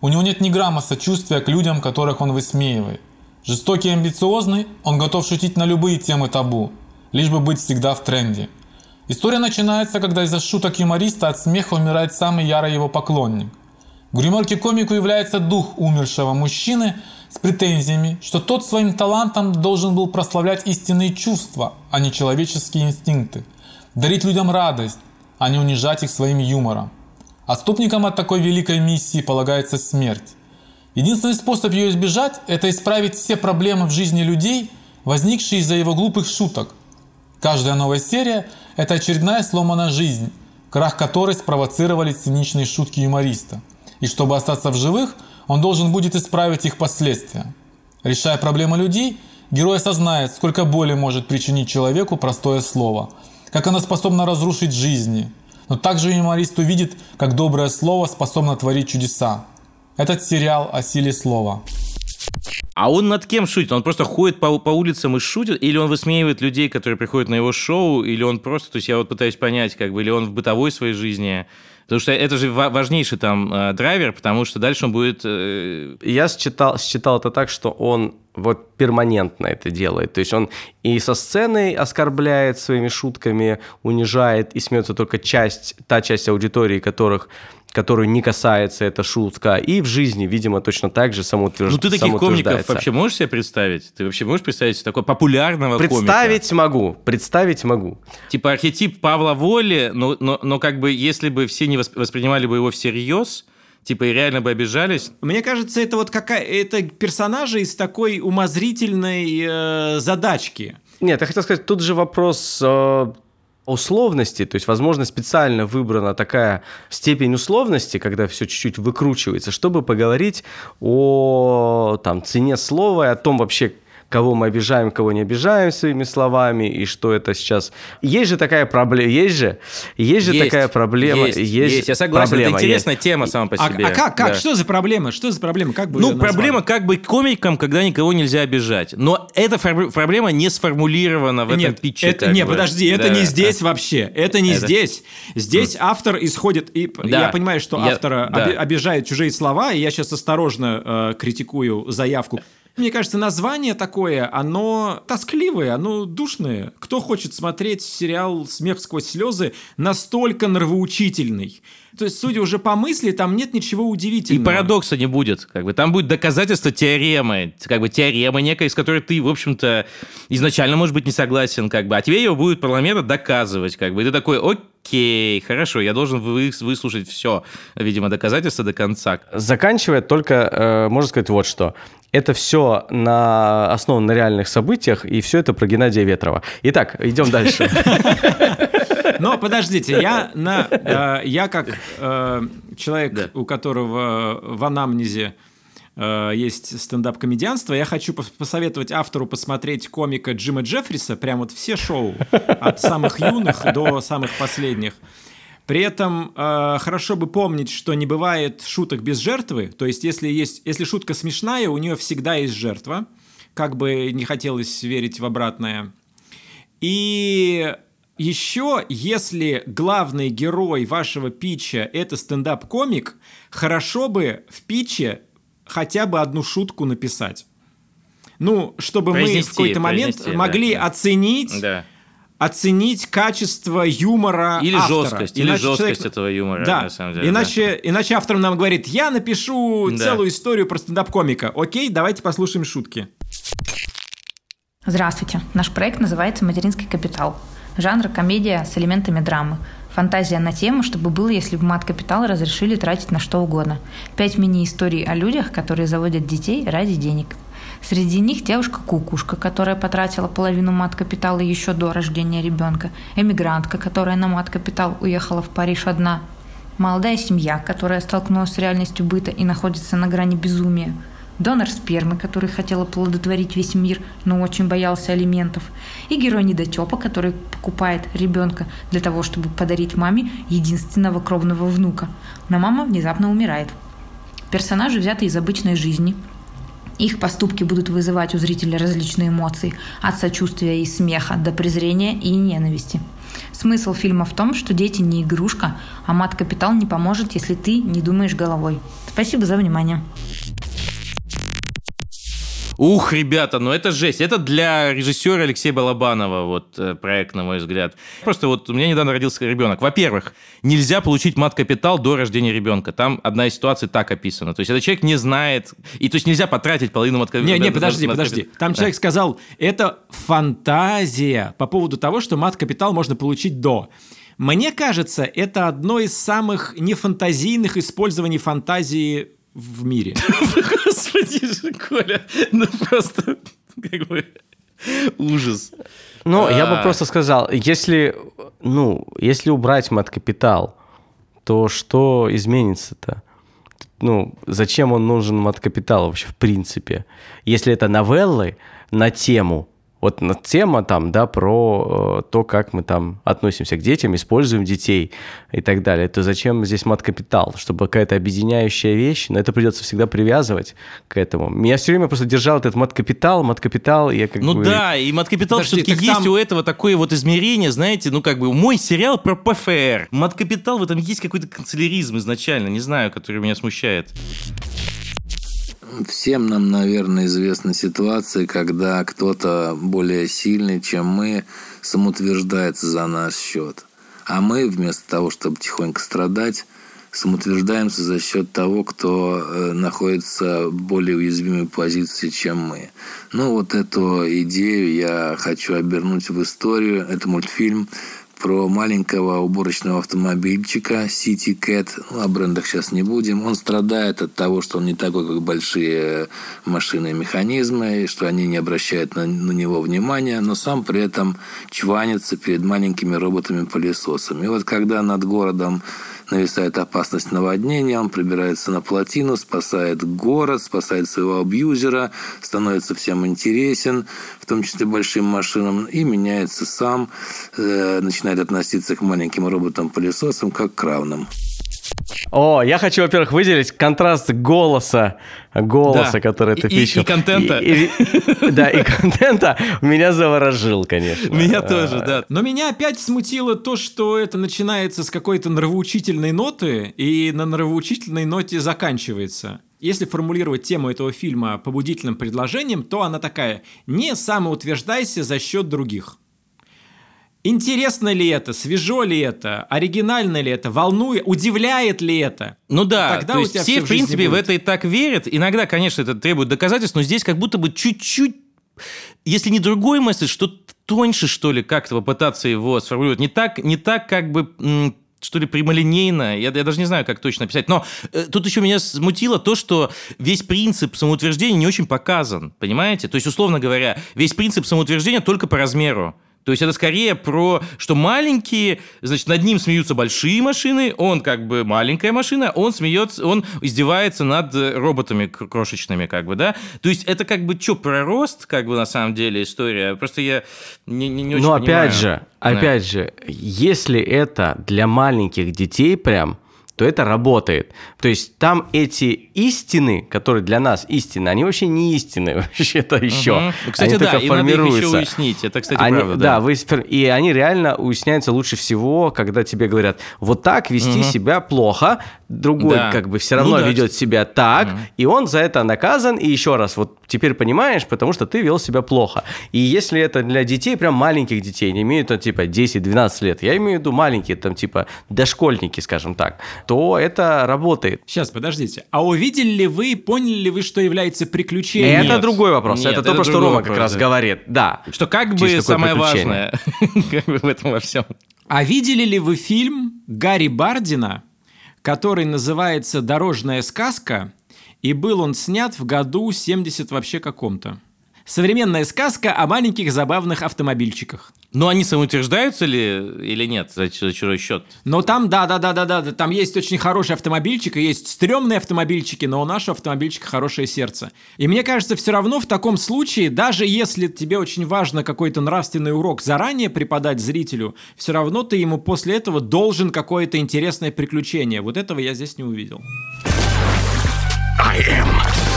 У него нет ни грамма сочувствия к людям, которых он высмеивает. Жестокий и амбициозный, он готов шутить на любые темы табу, лишь бы быть всегда в тренде. История начинается, когда из-за шуток юмориста от смеха умирает самый ярый его поклонник. В гримерке комику является дух умершего мужчины с претензиями, что тот своим талантом должен был прославлять истинные чувства, а не человеческие инстинкты, дарить людям радость, а не унижать их своим юмором. Отступникам от такой великой миссии полагается смерть. Единственный способ ее избежать – это исправить все проблемы в жизни людей, возникшие из-за его глупых шуток. Каждая новая серия – это очередная сломанная жизнь, крах которой спровоцировали циничные шутки юмориста. И чтобы остаться в живых, он должен будет исправить их последствия. Решая проблемы людей, герой осознает, сколько боли может причинить человеку простое слово, как оно способно разрушить жизни – но также юморист увидит, как доброе слово способно творить чудеса. Этот сериал о силе слова. А он над кем шутит? Он просто ходит по, по улицам и шутит? Или он высмеивает людей, которые приходят на его шоу? Или он просто, то есть я вот пытаюсь понять, как бы, или он в бытовой своей жизни Потому что это же важнейший там э, драйвер, потому что дальше он будет... Э... Я считал, считал это так, что он вот перманентно это делает. То есть он и со сцены оскорбляет своими шутками, унижает, и смеется только часть, та часть аудитории, которых которую не касается эта шутка, и в жизни, видимо, точно так же самоутверждается. Ну, ты таких комиков вообще можешь себе представить? Ты вообще можешь представить такого популярного представить комика? могу, представить могу. Типа архетип Павла Воли, но, но, но как бы если бы все не воспринимали бы его всерьез, типа и реально бы обижались. Мне кажется, это вот какая это персонажи из такой умозрительной э, задачки. Нет, я хотел сказать, тут же вопрос э, условности, то есть, возможно, специально выбрана такая степень условности, когда все чуть-чуть выкручивается, чтобы поговорить о там, цене слова и о том вообще, кого мы обижаем, кого не обижаем своими словами, и что это сейчас... Есть же такая проблема, есть же, есть же есть, такая проблема. Есть, есть, есть, я согласен, проблема, это интересная есть. тема сама по а, себе. А как, как, да. что за проблема, что за проблема, как бы Ну, проблема как быть комиком, когда никого нельзя обижать. Но эта проблема не сформулирована в нет, этом питче. Это, нет, бы. подожди, это да. не здесь вообще, это не это... здесь. Здесь mm. автор исходит, и да. я понимаю, что я, автора да. обижает чужие слова, и я сейчас осторожно э, критикую заявку мне кажется, название такое, оно тоскливое, оно душное. Кто хочет смотреть сериал «Смех сквозь слезы» настолько нравоучительный? То есть, судя уже по мысли, там нет ничего удивительного. И парадокса не будет. Как бы, там будет доказательство теоремы. Как бы теорема некая, с которой ты, в общем-то, изначально, может быть, не согласен. Как бы, а тебе ее будет парламент доказывать. Как бы, и ты такой, окей, хорошо, я должен выслушать все, видимо, доказательства до конца. Заканчивая, только э, можно сказать вот что. Это все на, основано на реальных событиях, и все это про Геннадия Ветрова. Итак, идем дальше. Но подождите, я, на, э, я как э, человек, да. у которого в анамнезе э, есть стендап-комедианство, я хочу посоветовать автору посмотреть комика Джима Джеффриса, прям вот все шоу, от самых юных до самых последних. При этом э, хорошо бы помнить, что не бывает шуток без жертвы. То есть, если, есть, если шутка смешная, у нее всегда есть жертва. Как бы не хотелось верить в обратное. И еще, если главный герой вашего питча это стендап-комик, хорошо бы в питче хотя бы одну шутку написать. Ну, чтобы мы в какой-то момент могли да. оценить да оценить качество юмора Или автора. жесткость, иначе или жесткость человек... этого юмора, да. на самом деле. Иначе, да. иначе автор нам говорит, я напишу да. целую историю про стендап-комика. Окей, давайте послушаем шутки. Здравствуйте. Наш проект называется «Материнский капитал». Жанр комедия с элементами драмы. Фантазия на тему, чтобы было, если бы мат-капитал разрешили тратить на что угодно. Пять мини-историй о людях, которые заводят детей ради денег – Среди них девушка-кукушка, которая потратила половину мат-капитала еще до рождения ребенка, эмигрантка, которая на мат-капитал уехала в Париж одна, молодая семья, которая столкнулась с реальностью быта и находится на грани безумия, донор спермы, который хотел оплодотворить весь мир, но очень боялся алиментов, и герой недотепа, который покупает ребенка для того, чтобы подарить маме единственного кровного внука. Но мама внезапно умирает. Персонажи взяты из обычной жизни – их поступки будут вызывать у зрителя различные эмоции, от сочувствия и смеха до презрения и ненависти. Смысл фильма в том, что дети не игрушка, а мат-капитал не поможет, если ты не думаешь головой. Спасибо за внимание. Ух, ребята, ну это жесть. Это для режиссера Алексея Балабанова вот э, проект, на мой взгляд. Просто вот у меня недавно родился ребенок. Во-первых, нельзя получить мат-капитал до рождения ребенка. Там одна из ситуаций так описана. То есть этот человек не знает, и то есть нельзя потратить половину мат-капитала. Не, не, подожди, подожди. Там да. человек сказал, это фантазия по поводу того, что мат-капитал можно получить до. Мне кажется, это одно из самых нефантазийных использований фантазии в мире. Господи же, Коля, ну просто как бы ужас. Ну, я бы а. просто сказал, если, ну, если убрать мат-капитал, то что изменится-то? Ну, зачем он нужен мат-капитал вообще в принципе? Если это новеллы на тему, вот тема там, да, про э, то, как мы там относимся к детям, используем детей и так далее, то зачем здесь мат-капитал? Чтобы какая-то объединяющая вещь, но это придется всегда привязывать к этому. Меня все время просто держал этот мат-капитал, мат-капитал, я как ну бы... Ну да, и мат-капитал все-таки есть там... у этого такое вот измерение, знаете, ну как бы мой сериал про ПФР. Мат-капитал в этом есть какой-то канцеляризм изначально, не знаю, который меня смущает. Всем нам, наверное, известна ситуация, когда кто-то более сильный, чем мы, самоутверждается за наш счет. А мы, вместо того, чтобы тихонько страдать, самоутверждаемся за счет того, кто э, находится в более уязвимой позиции, чем мы. Ну, вот эту идею я хочу обернуть в историю. Это мультфильм про маленького уборочного автомобильчика City Cat. Ну, о брендах сейчас не будем. Он страдает от того, что он не такой, как большие машины и механизмы, и что они не обращают на, на него внимания, но сам при этом чванится перед маленькими роботами-пылесосами. И вот когда над городом нависает опасность наводнения, он прибирается на плотину, спасает город, спасает своего абьюзера, становится всем интересен, в том числе большим машинам, и меняется сам, э, начинает относиться к маленьким роботам-пылесосам как к равным. О, я хочу, во-первых, выделить контраст голоса, голоса, да. который ты пишешь. И, и контента. И, и, да, и контента меня заворожил, конечно. Меня тоже, да. Но меня опять смутило то, что это начинается с какой-то нравоучительной ноты и на нравоучительной ноте заканчивается. Если формулировать тему этого фильма побудительным предложением, то она такая «Не самоутверждайся за счет других». Интересно ли это, свежо ли это, оригинально ли это, волнует, удивляет ли это? Ну да, Тогда то есть все, в принципе, в это и так верят. Иногда, конечно, это требует доказательств, но здесь как будто бы чуть-чуть, если не другой мысль, что тоньше, что ли, как-то попытаться его сформулировать. Не так, не так как бы что ли, прямолинейно. Я, я даже не знаю, как точно описать. Но э, тут еще меня смутило то, что весь принцип самоутверждения не очень показан. Понимаете? То есть, условно говоря, весь принцип самоутверждения только по размеру. То есть это скорее про, что маленькие, значит, над ним смеются большие машины, он как бы маленькая машина, он смеется, он издевается над роботами крошечными, как бы, да? То есть это как бы что, про рост, как бы, на самом деле, история? Просто я не, не, не очень Но понимаю. опять же, опять да. же, если это для маленьких детей прям, то это работает. То есть там эти истины, которые для нас истины, они вообще не истины вообще-то еще. Угу. Кстати, они да, только и формируются. надо их еще уяснить. Это, кстати, они, правда. Да, да вы, и они реально уясняются лучше всего, когда тебе говорят, вот так вести угу. себя плохо, другой да. как бы все равно ну, да. ведет себя так, угу. и он за это наказан, и еще раз, вот теперь понимаешь, потому что ты вел себя плохо. И если это для детей, прям маленьких детей, не имеют там типа 10-12 лет, я имею в виду маленькие, там типа дошкольники, скажем так, то это работает. Сейчас, подождите. А увидели ли вы, поняли ли вы, что является приключением? Это другой вопрос. Нет, это, это то, что Рома вопрос, как раз да. говорит. Да. Что как бы самое важное как бы в этом во всем. А видели ли вы фильм Гарри Бардина, который называется «Дорожная сказка», и был он снят в году 70 вообще каком-то? Современная сказка о маленьких забавных автомобильчиках. Но они самоутверждаются ли или нет за, за чужой счет? Но там, да, да, да, да, да, там есть очень хороший автомобильчик, и есть стрёмные автомобильчики, но у нашего автомобильчика хорошее сердце. И мне кажется, все равно в таком случае, даже если тебе очень важно какой-то нравственный урок заранее преподать зрителю, все равно ты ему после этого должен какое-то интересное приключение. Вот этого я здесь не увидел. I am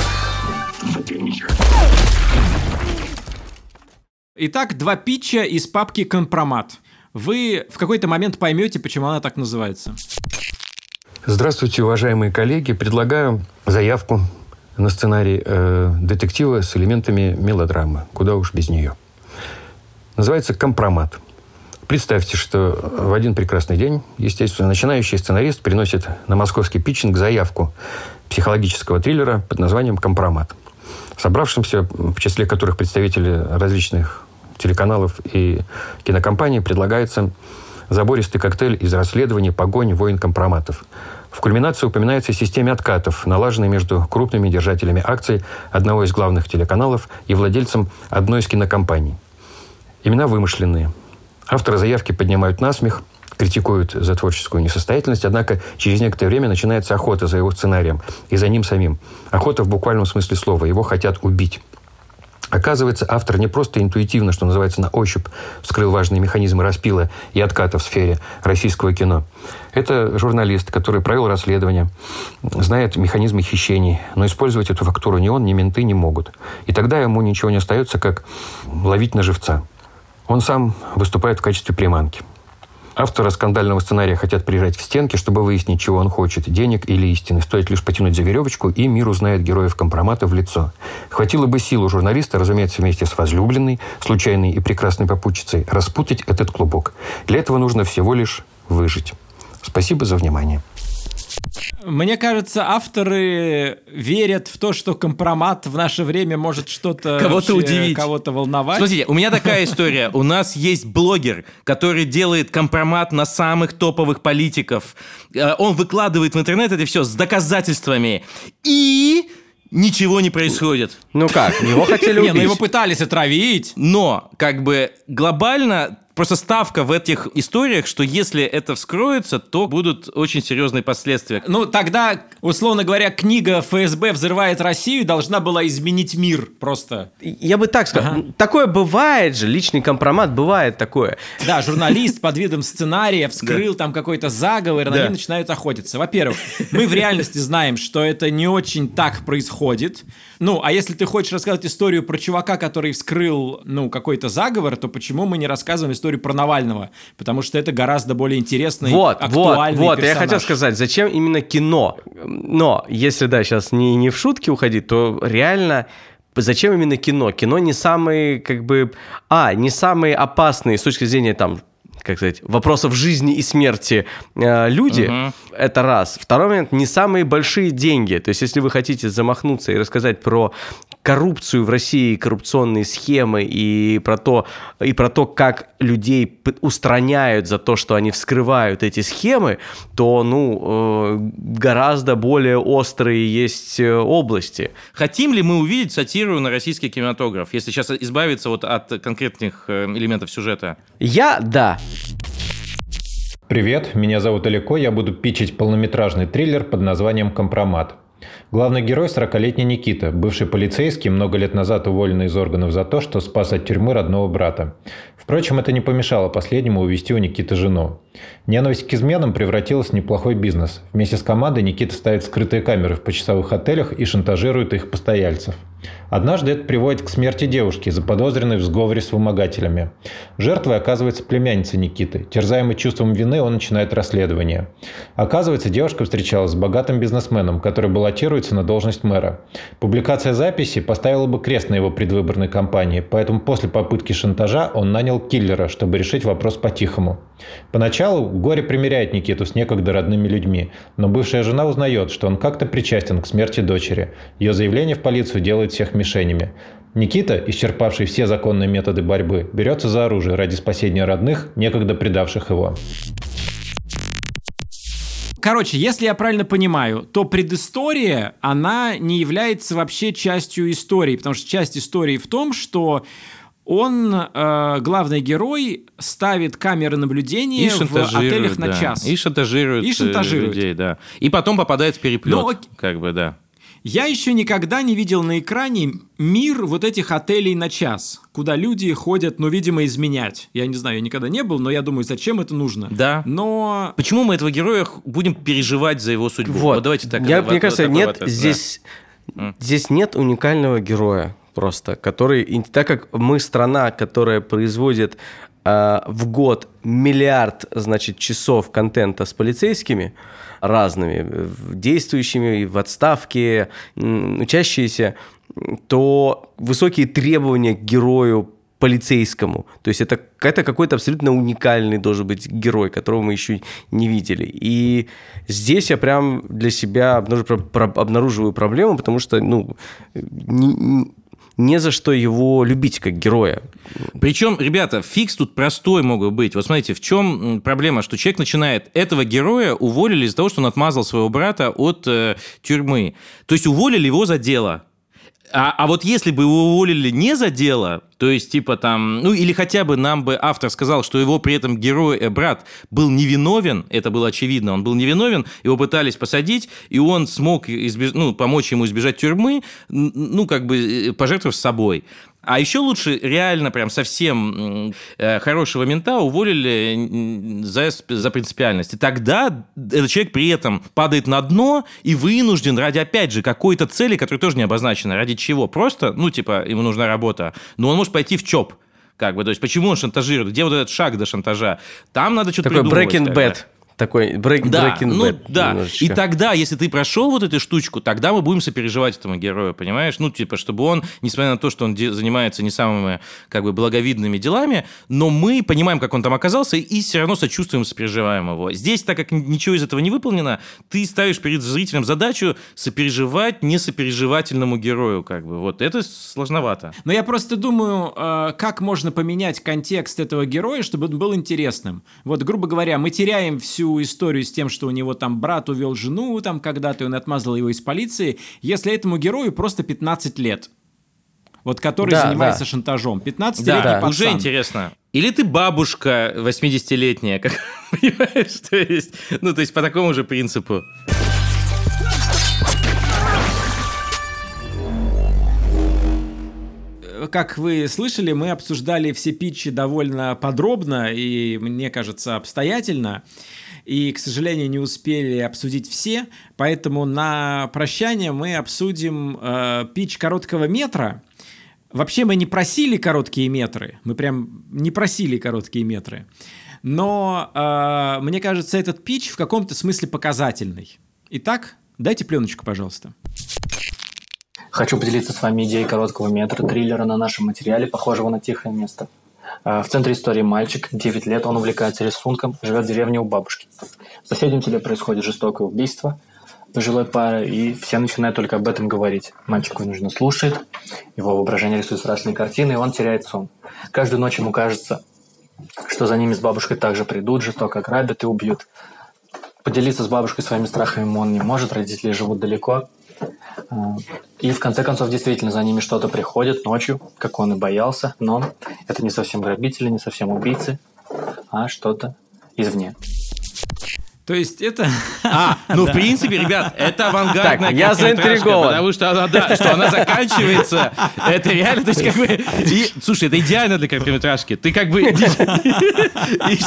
Итак, два питча из папки «Компромат». вы в какой-то момент поймете, почему она так называется. Здравствуйте, уважаемые коллеги. Предлагаю заявку на сценарий э, детектива с элементами мелодрамы. Куда уж без нее. Называется «Компромат». Представьте, что в один прекрасный день, естественно, начинающий сценарист приносит на московский питчинг заявку психологического триллера под названием «Компромат». Собравшимся, в числе которых представители различных телеканалов и кинокомпаний, предлагается забористый коктейль из расследований, погонь, войн, компроматов. В кульминации упоминается системе откатов, налаженной между крупными держателями акций одного из главных телеканалов и владельцем одной из кинокомпаний. Имена вымышленные. Авторы заявки поднимают насмех, критикуют за творческую несостоятельность, однако через некоторое время начинается охота за его сценарием и за ним самим. Охота в буквальном смысле слова. Его хотят убить. Оказывается, автор не просто интуитивно, что называется, на ощупь вскрыл важные механизмы распила и отката в сфере российского кино. Это журналист, который провел расследование, знает механизмы хищений, но использовать эту фактуру ни он, ни менты не могут. И тогда ему ничего не остается, как ловить на живца. Он сам выступает в качестве приманки – Авторы скандального сценария хотят прижать к стенке, чтобы выяснить, чего он хочет – денег или истины. Стоит лишь потянуть за веревочку, и мир узнает героев компромата в лицо. Хватило бы силу журналиста, разумеется, вместе с возлюбленной, случайной и прекрасной попутчицей, распутать этот клубок. Для этого нужно всего лишь выжить. Спасибо за внимание. Мне кажется, авторы верят в то, что компромат в наше время может что-то кого-то удивить, кого-то волновать. Смотрите, у меня такая история. У нас есть блогер, который делает компромат на самых топовых политиков. Э, он выкладывает в интернет это все с доказательствами. И ничего не происходит. Ну как, его хотели убить. Не, ну его пытались отравить. Но, как бы, глобально Просто ставка в этих историях, что если это вскроется, то будут очень серьезные последствия. Ну, тогда, условно говоря, книга ФСБ взрывает Россию должна была изменить мир просто. Я бы так сказал. Ага. Такое бывает же, личный компромат бывает такое. Да, журналист под видом сценария вскрыл там какой-то заговор, и на них начинают охотиться. Во-первых, мы в реальности знаем, что это не очень так происходит. Ну, а если ты хочешь рассказать историю про чувака, который вскрыл, ну, какой-то заговор, то почему мы не рассказываем историю про Навального? Потому что это гораздо более интересный, вот, актуальный Вот, вот, персонаж. я хотел сказать, зачем именно кино? Но, если, да, сейчас не, не в шутки уходить, то реально зачем именно кино? Кино не самые, как бы, а, не самые опасные с точки зрения там как сказать, вопросов жизни и смерти э, люди, угу. это раз. Второй момент, не самые большие деньги. То есть, если вы хотите замахнуться и рассказать про коррупцию в России, коррупционные схемы и про то, и про то, как людей устраняют за то, что они вскрывают эти схемы, то, ну, э, гораздо более острые есть э, области. Хотим ли мы увидеть сатиру на российский кинематограф, если сейчас избавиться вот от конкретных э, элементов сюжета? Я – да. Привет, меня зовут Алико, я буду пичить полнометражный триллер под названием «Компромат». Главный герой – 40-летний Никита, бывший полицейский, много лет назад уволенный из органов за то, что спас от тюрьмы родного брата. Впрочем, это не помешало последнему увести у Никиты жену. Ненависть к изменам превратилась в неплохой бизнес. Вместе с командой Никита ставит скрытые камеры в почасовых отелях и шантажирует их постояльцев. Однажды это приводит к смерти девушки, заподозренной в сговоре с вымогателями. Жертвой оказывается племянница Никиты. Терзаемый чувством вины, он начинает расследование. Оказывается, девушка встречалась с богатым бизнесменом, который баллотируется на должность мэра. Публикация записи поставила бы крест на его предвыборной кампании, поэтому после попытки шантажа он нанял киллера, чтобы решить вопрос по-тихому. Поначалу Горе примиряет Никиту с некогда родными людьми, но бывшая жена узнает, что он как-то причастен к смерти дочери. Ее заявление в полицию делает всех мишенями. Никита, исчерпавший все законные методы борьбы, берется за оружие ради спасения родных, некогда предавших его. Короче, если я правильно понимаю, то предыстория, она не является вообще частью истории, потому что часть истории в том, что он, э, главный герой, ставит камеры наблюдения в отелях на да. час. И шантажирует, и шантажирует людей, да. И потом попадает в переплет, Но, как бы, да. Я еще никогда не видел на экране мир вот этих отелей на час, куда люди ходят, ну, видимо, изменять. Я не знаю, я никогда не был, но я думаю, зачем это нужно. Да. Но... Почему мы этого героя будем переживать за его судьбу? Вот, вот давайте так. Я, вот, мне кажется, нет, вот здесь, да. здесь нет уникального героя просто, который, так как мы страна, которая производит э, в год миллиард, значит, часов контента с полицейскими разными, действующими, в отставке, учащиеся, то высокие требования к герою полицейскому. То есть это, это какой-то абсолютно уникальный должен быть герой, которого мы еще не видели. И здесь я прям для себя обнаруживаю проблему, потому что ну, не, не за что его любить как героя. Причем, ребята, фикс тут простой мог быть. Вот смотрите, в чем проблема, что человек начинает... Этого героя уволили из-за того, что он отмазал своего брата от э, тюрьмы. То есть уволили его за дело. А, а вот если бы его уволили не за дело, то есть, типа там, ну или хотя бы нам бы автор сказал, что его при этом герой, э, брат, был невиновен, это было очевидно, он был невиновен, его пытались посадить, и он смог избеж... ну, помочь ему избежать тюрьмы, ну, как бы э, пожертвовав собой. А еще лучше реально прям совсем э, хорошего мента уволили за, за принципиальность. И тогда этот человек при этом падает на дно и вынужден ради, опять же, какой-то цели, которая тоже не обозначена. Ради чего? Просто, ну, типа, ему нужна работа. Но он может пойти в ЧОП. Как бы, то есть, почему он шантажирует? Где вот этот шаг до шантажа? Там надо что-то Такой breaking bad. Такой break, да, breaking ну, bad да. Немножечко. И тогда, если ты прошел вот эту штучку, тогда мы будем сопереживать этому герою, понимаешь? Ну, типа, чтобы он, несмотря на то, что он занимается не самыми, как бы, благовидными делами, но мы понимаем, как он там оказался, и все равно сочувствуем, сопереживаем его. Здесь, так как ничего из этого не выполнено, ты ставишь перед зрителем задачу сопереживать несопереживательному герою, как бы. Вот это сложновато. Но я просто думаю, э, как можно поменять контекст этого героя, чтобы он был интересным. Вот, грубо говоря, мы теряем всю всю историю с тем, что у него там брат увел жену там когда-то, и он отмазал его из полиции, если этому герою просто 15 лет. Вот который да, занимается да. шантажом. 15 да, да. уже интересно. Или ты бабушка 80-летняя, как понимаешь, то есть, ну, то есть по такому же принципу. как вы слышали, мы обсуждали все питчи довольно подробно и, мне кажется, обстоятельно и, к сожалению, не успели обсудить все, поэтому на прощание мы обсудим э, пич короткого метра. Вообще мы не просили короткие метры, мы прям не просили короткие метры, но э, мне кажется, этот пич в каком-то смысле показательный. Итак, дайте пленочку, пожалуйста. Хочу поделиться с вами идеей короткого метра триллера на нашем материале, похожего на «Тихое место». А, в центре истории мальчик, 9 лет, он увлекается рисунком, живет в деревне у бабушки. В соседнем селе происходит жестокое убийство пожилой пары, и все начинают только об этом говорить. Мальчик вынужденно слушает, его воображение рисует страшные картины, и он теряет сон. Каждую ночь ему кажется, что за ними с бабушкой также придут, жестоко ограбят и убьют. Поделиться с бабушкой своими страхами он не может, родители живут далеко, и в конце концов действительно за ними что-то приходит ночью, как он и боялся, но это не совсем грабители, не совсем убийцы, а что-то извне. То есть это... А, ну, в принципе, ребят, это авангардная так, я заинтригован. Потому что она, да, что она заканчивается. Это реально, то есть как бы... И, слушай, это идеально для короткометражки. Ты как бы... И,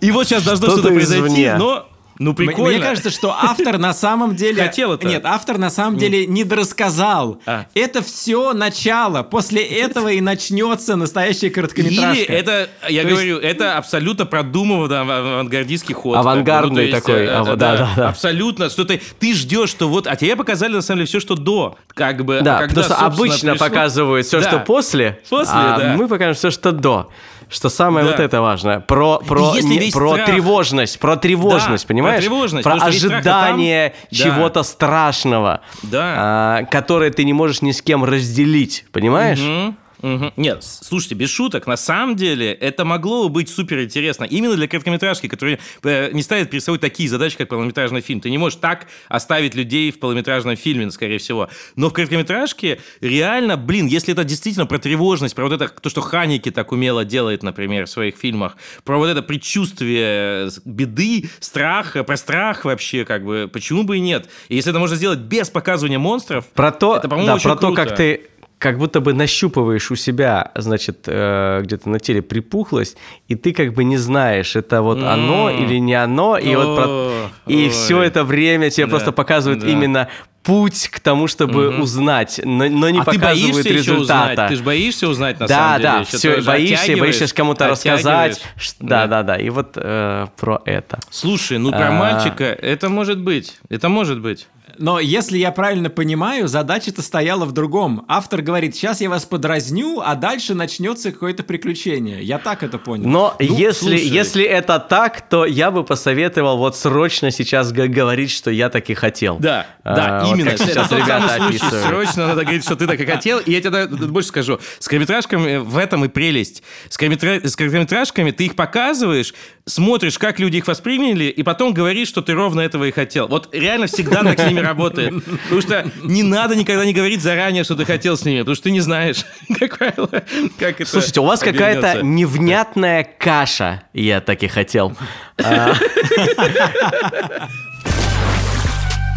и вот сейчас должно что-то произойти, но ну, прикольно. Мне кажется, что автор на самом деле... Хотел это. Нет, автор на самом деле не дорассказал. А. Это все начало. После этого и начнется настоящая короткометражка. Или это, я То говорю, есть... это абсолютно продуманный авангардистский ход. Авангардный ну, такой. Есть, а, да, да, да. Абсолютно. Что ты, ты ждешь, что вот... А тебе показали, на самом деле, все, что до. Как бы, да, а когда, потому что обычно пришло... показывают все, да. что после, после а да. мы покажем все, что до. Что самое да. вот это важное. Про, про, не, про страх... тревожность, про тревожность, да, понимаешь? Про, тревожность, про ожидание там... чего-то да. страшного, да. А, которое ты не можешь ни с кем разделить, понимаешь? Угу. Угу. Нет, слушайте, без шуток, на самом деле это могло быть супер интересно. Именно для короткометражки, которые э, не ставят перед собой такие задачи, как полнометражный фильм. Ты не можешь так оставить людей в полнометражном фильме, скорее всего. Но в короткометражке реально, блин, если это действительно про тревожность, про вот это, то, что Ханики так умело делает, например, в своих фильмах, про вот это предчувствие беды, страха, про страх вообще, как бы, почему бы и нет? И если это можно сделать без показывания монстров, про то, это, да, про круто. то, как ты как будто бы нащупываешь у себя, значит, э, где-то на теле припухлость, и ты как бы не знаешь, это вот оно или не оно, и вот про... и все это время тебе просто показывают именно путь к тому, чтобы угу. узнать, но, но не а показывают ты результата. Узнать? Ты же боишься узнать на да, самом деле. Да, да, все, боишься, боишься кому-то рассказать. Да, да, да. И вот э, про это. Слушай, ну про а... мальчика это может быть, это может быть. Но если я правильно понимаю, задача-то стояла в другом. Автор говорит, сейчас я вас подразню, а дальше начнется какое-то приключение. Я так это понял. Но ну, если, если это так, то я бы посоветовал вот срочно сейчас говорить, что я так и хотел. Да, а, да, вот именно. Сейчас ребята описывают. Срочно надо говорить, что ты так и хотел. И я тебе больше скажу. С короткометражками в этом и прелесть. С короткометражками ты их показываешь, смотришь, как люди их восприняли, и потом говоришь, что ты ровно этого и хотел. Вот реально всегда так с ними работает. Потому что не надо никогда не говорить заранее, что ты хотел с ними, потому что ты не знаешь, как правило, как это Слушайте, у вас какая-то невнятная каша, я так и хотел. А.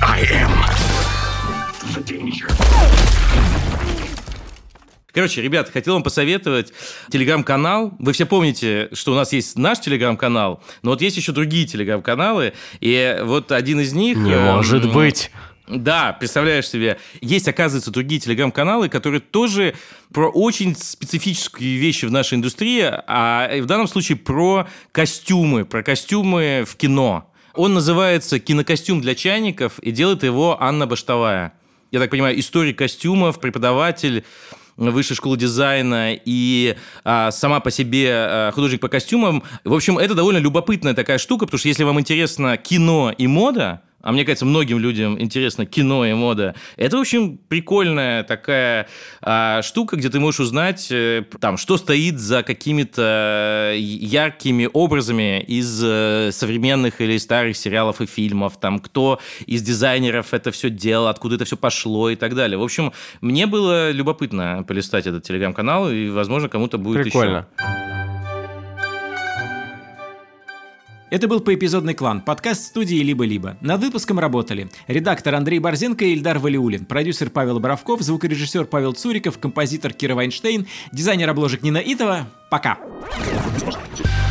I am the danger. Короче, ребят, хотел вам посоветовать телеграм-канал. Вы все помните, что у нас есть наш телеграм-канал, но вот есть еще другие телеграм-каналы, и вот один из них... Не э, может быть! Да, представляешь себе. Есть, оказывается, другие телеграм-каналы, которые тоже про очень специфические вещи в нашей индустрии, а в данном случае про костюмы, про костюмы в кино. Он называется «Кинокостюм для чайников», и делает его Анна Баштовая. Я так понимаю, историк костюмов, преподаватель, высшей школы дизайна и а, сама по себе а, художник по костюмам. В общем, это довольно любопытная такая штука, потому что если вам интересно кино и мода, а мне кажется, многим людям интересно кино и мода. Это, в общем, прикольная такая а, штука, где ты можешь узнать, э, там, что стоит за какими-то яркими образами из э, современных или старых сериалов и фильмов, там, кто из дизайнеров это все делал, откуда это все пошло и так далее. В общем, мне было любопытно полистать этот телеграм-канал, и, возможно, кому-то будет Прикольно. еще. Это был поэпизодный клан, подкаст студии «Либо-либо». Над выпуском работали редактор Андрей Борзенко и Ильдар Валиулин, продюсер Павел Боровков, звукорежиссер Павел Цуриков, композитор Кира Вайнштейн, дизайнер обложек Нина Итова. Пока! Пока!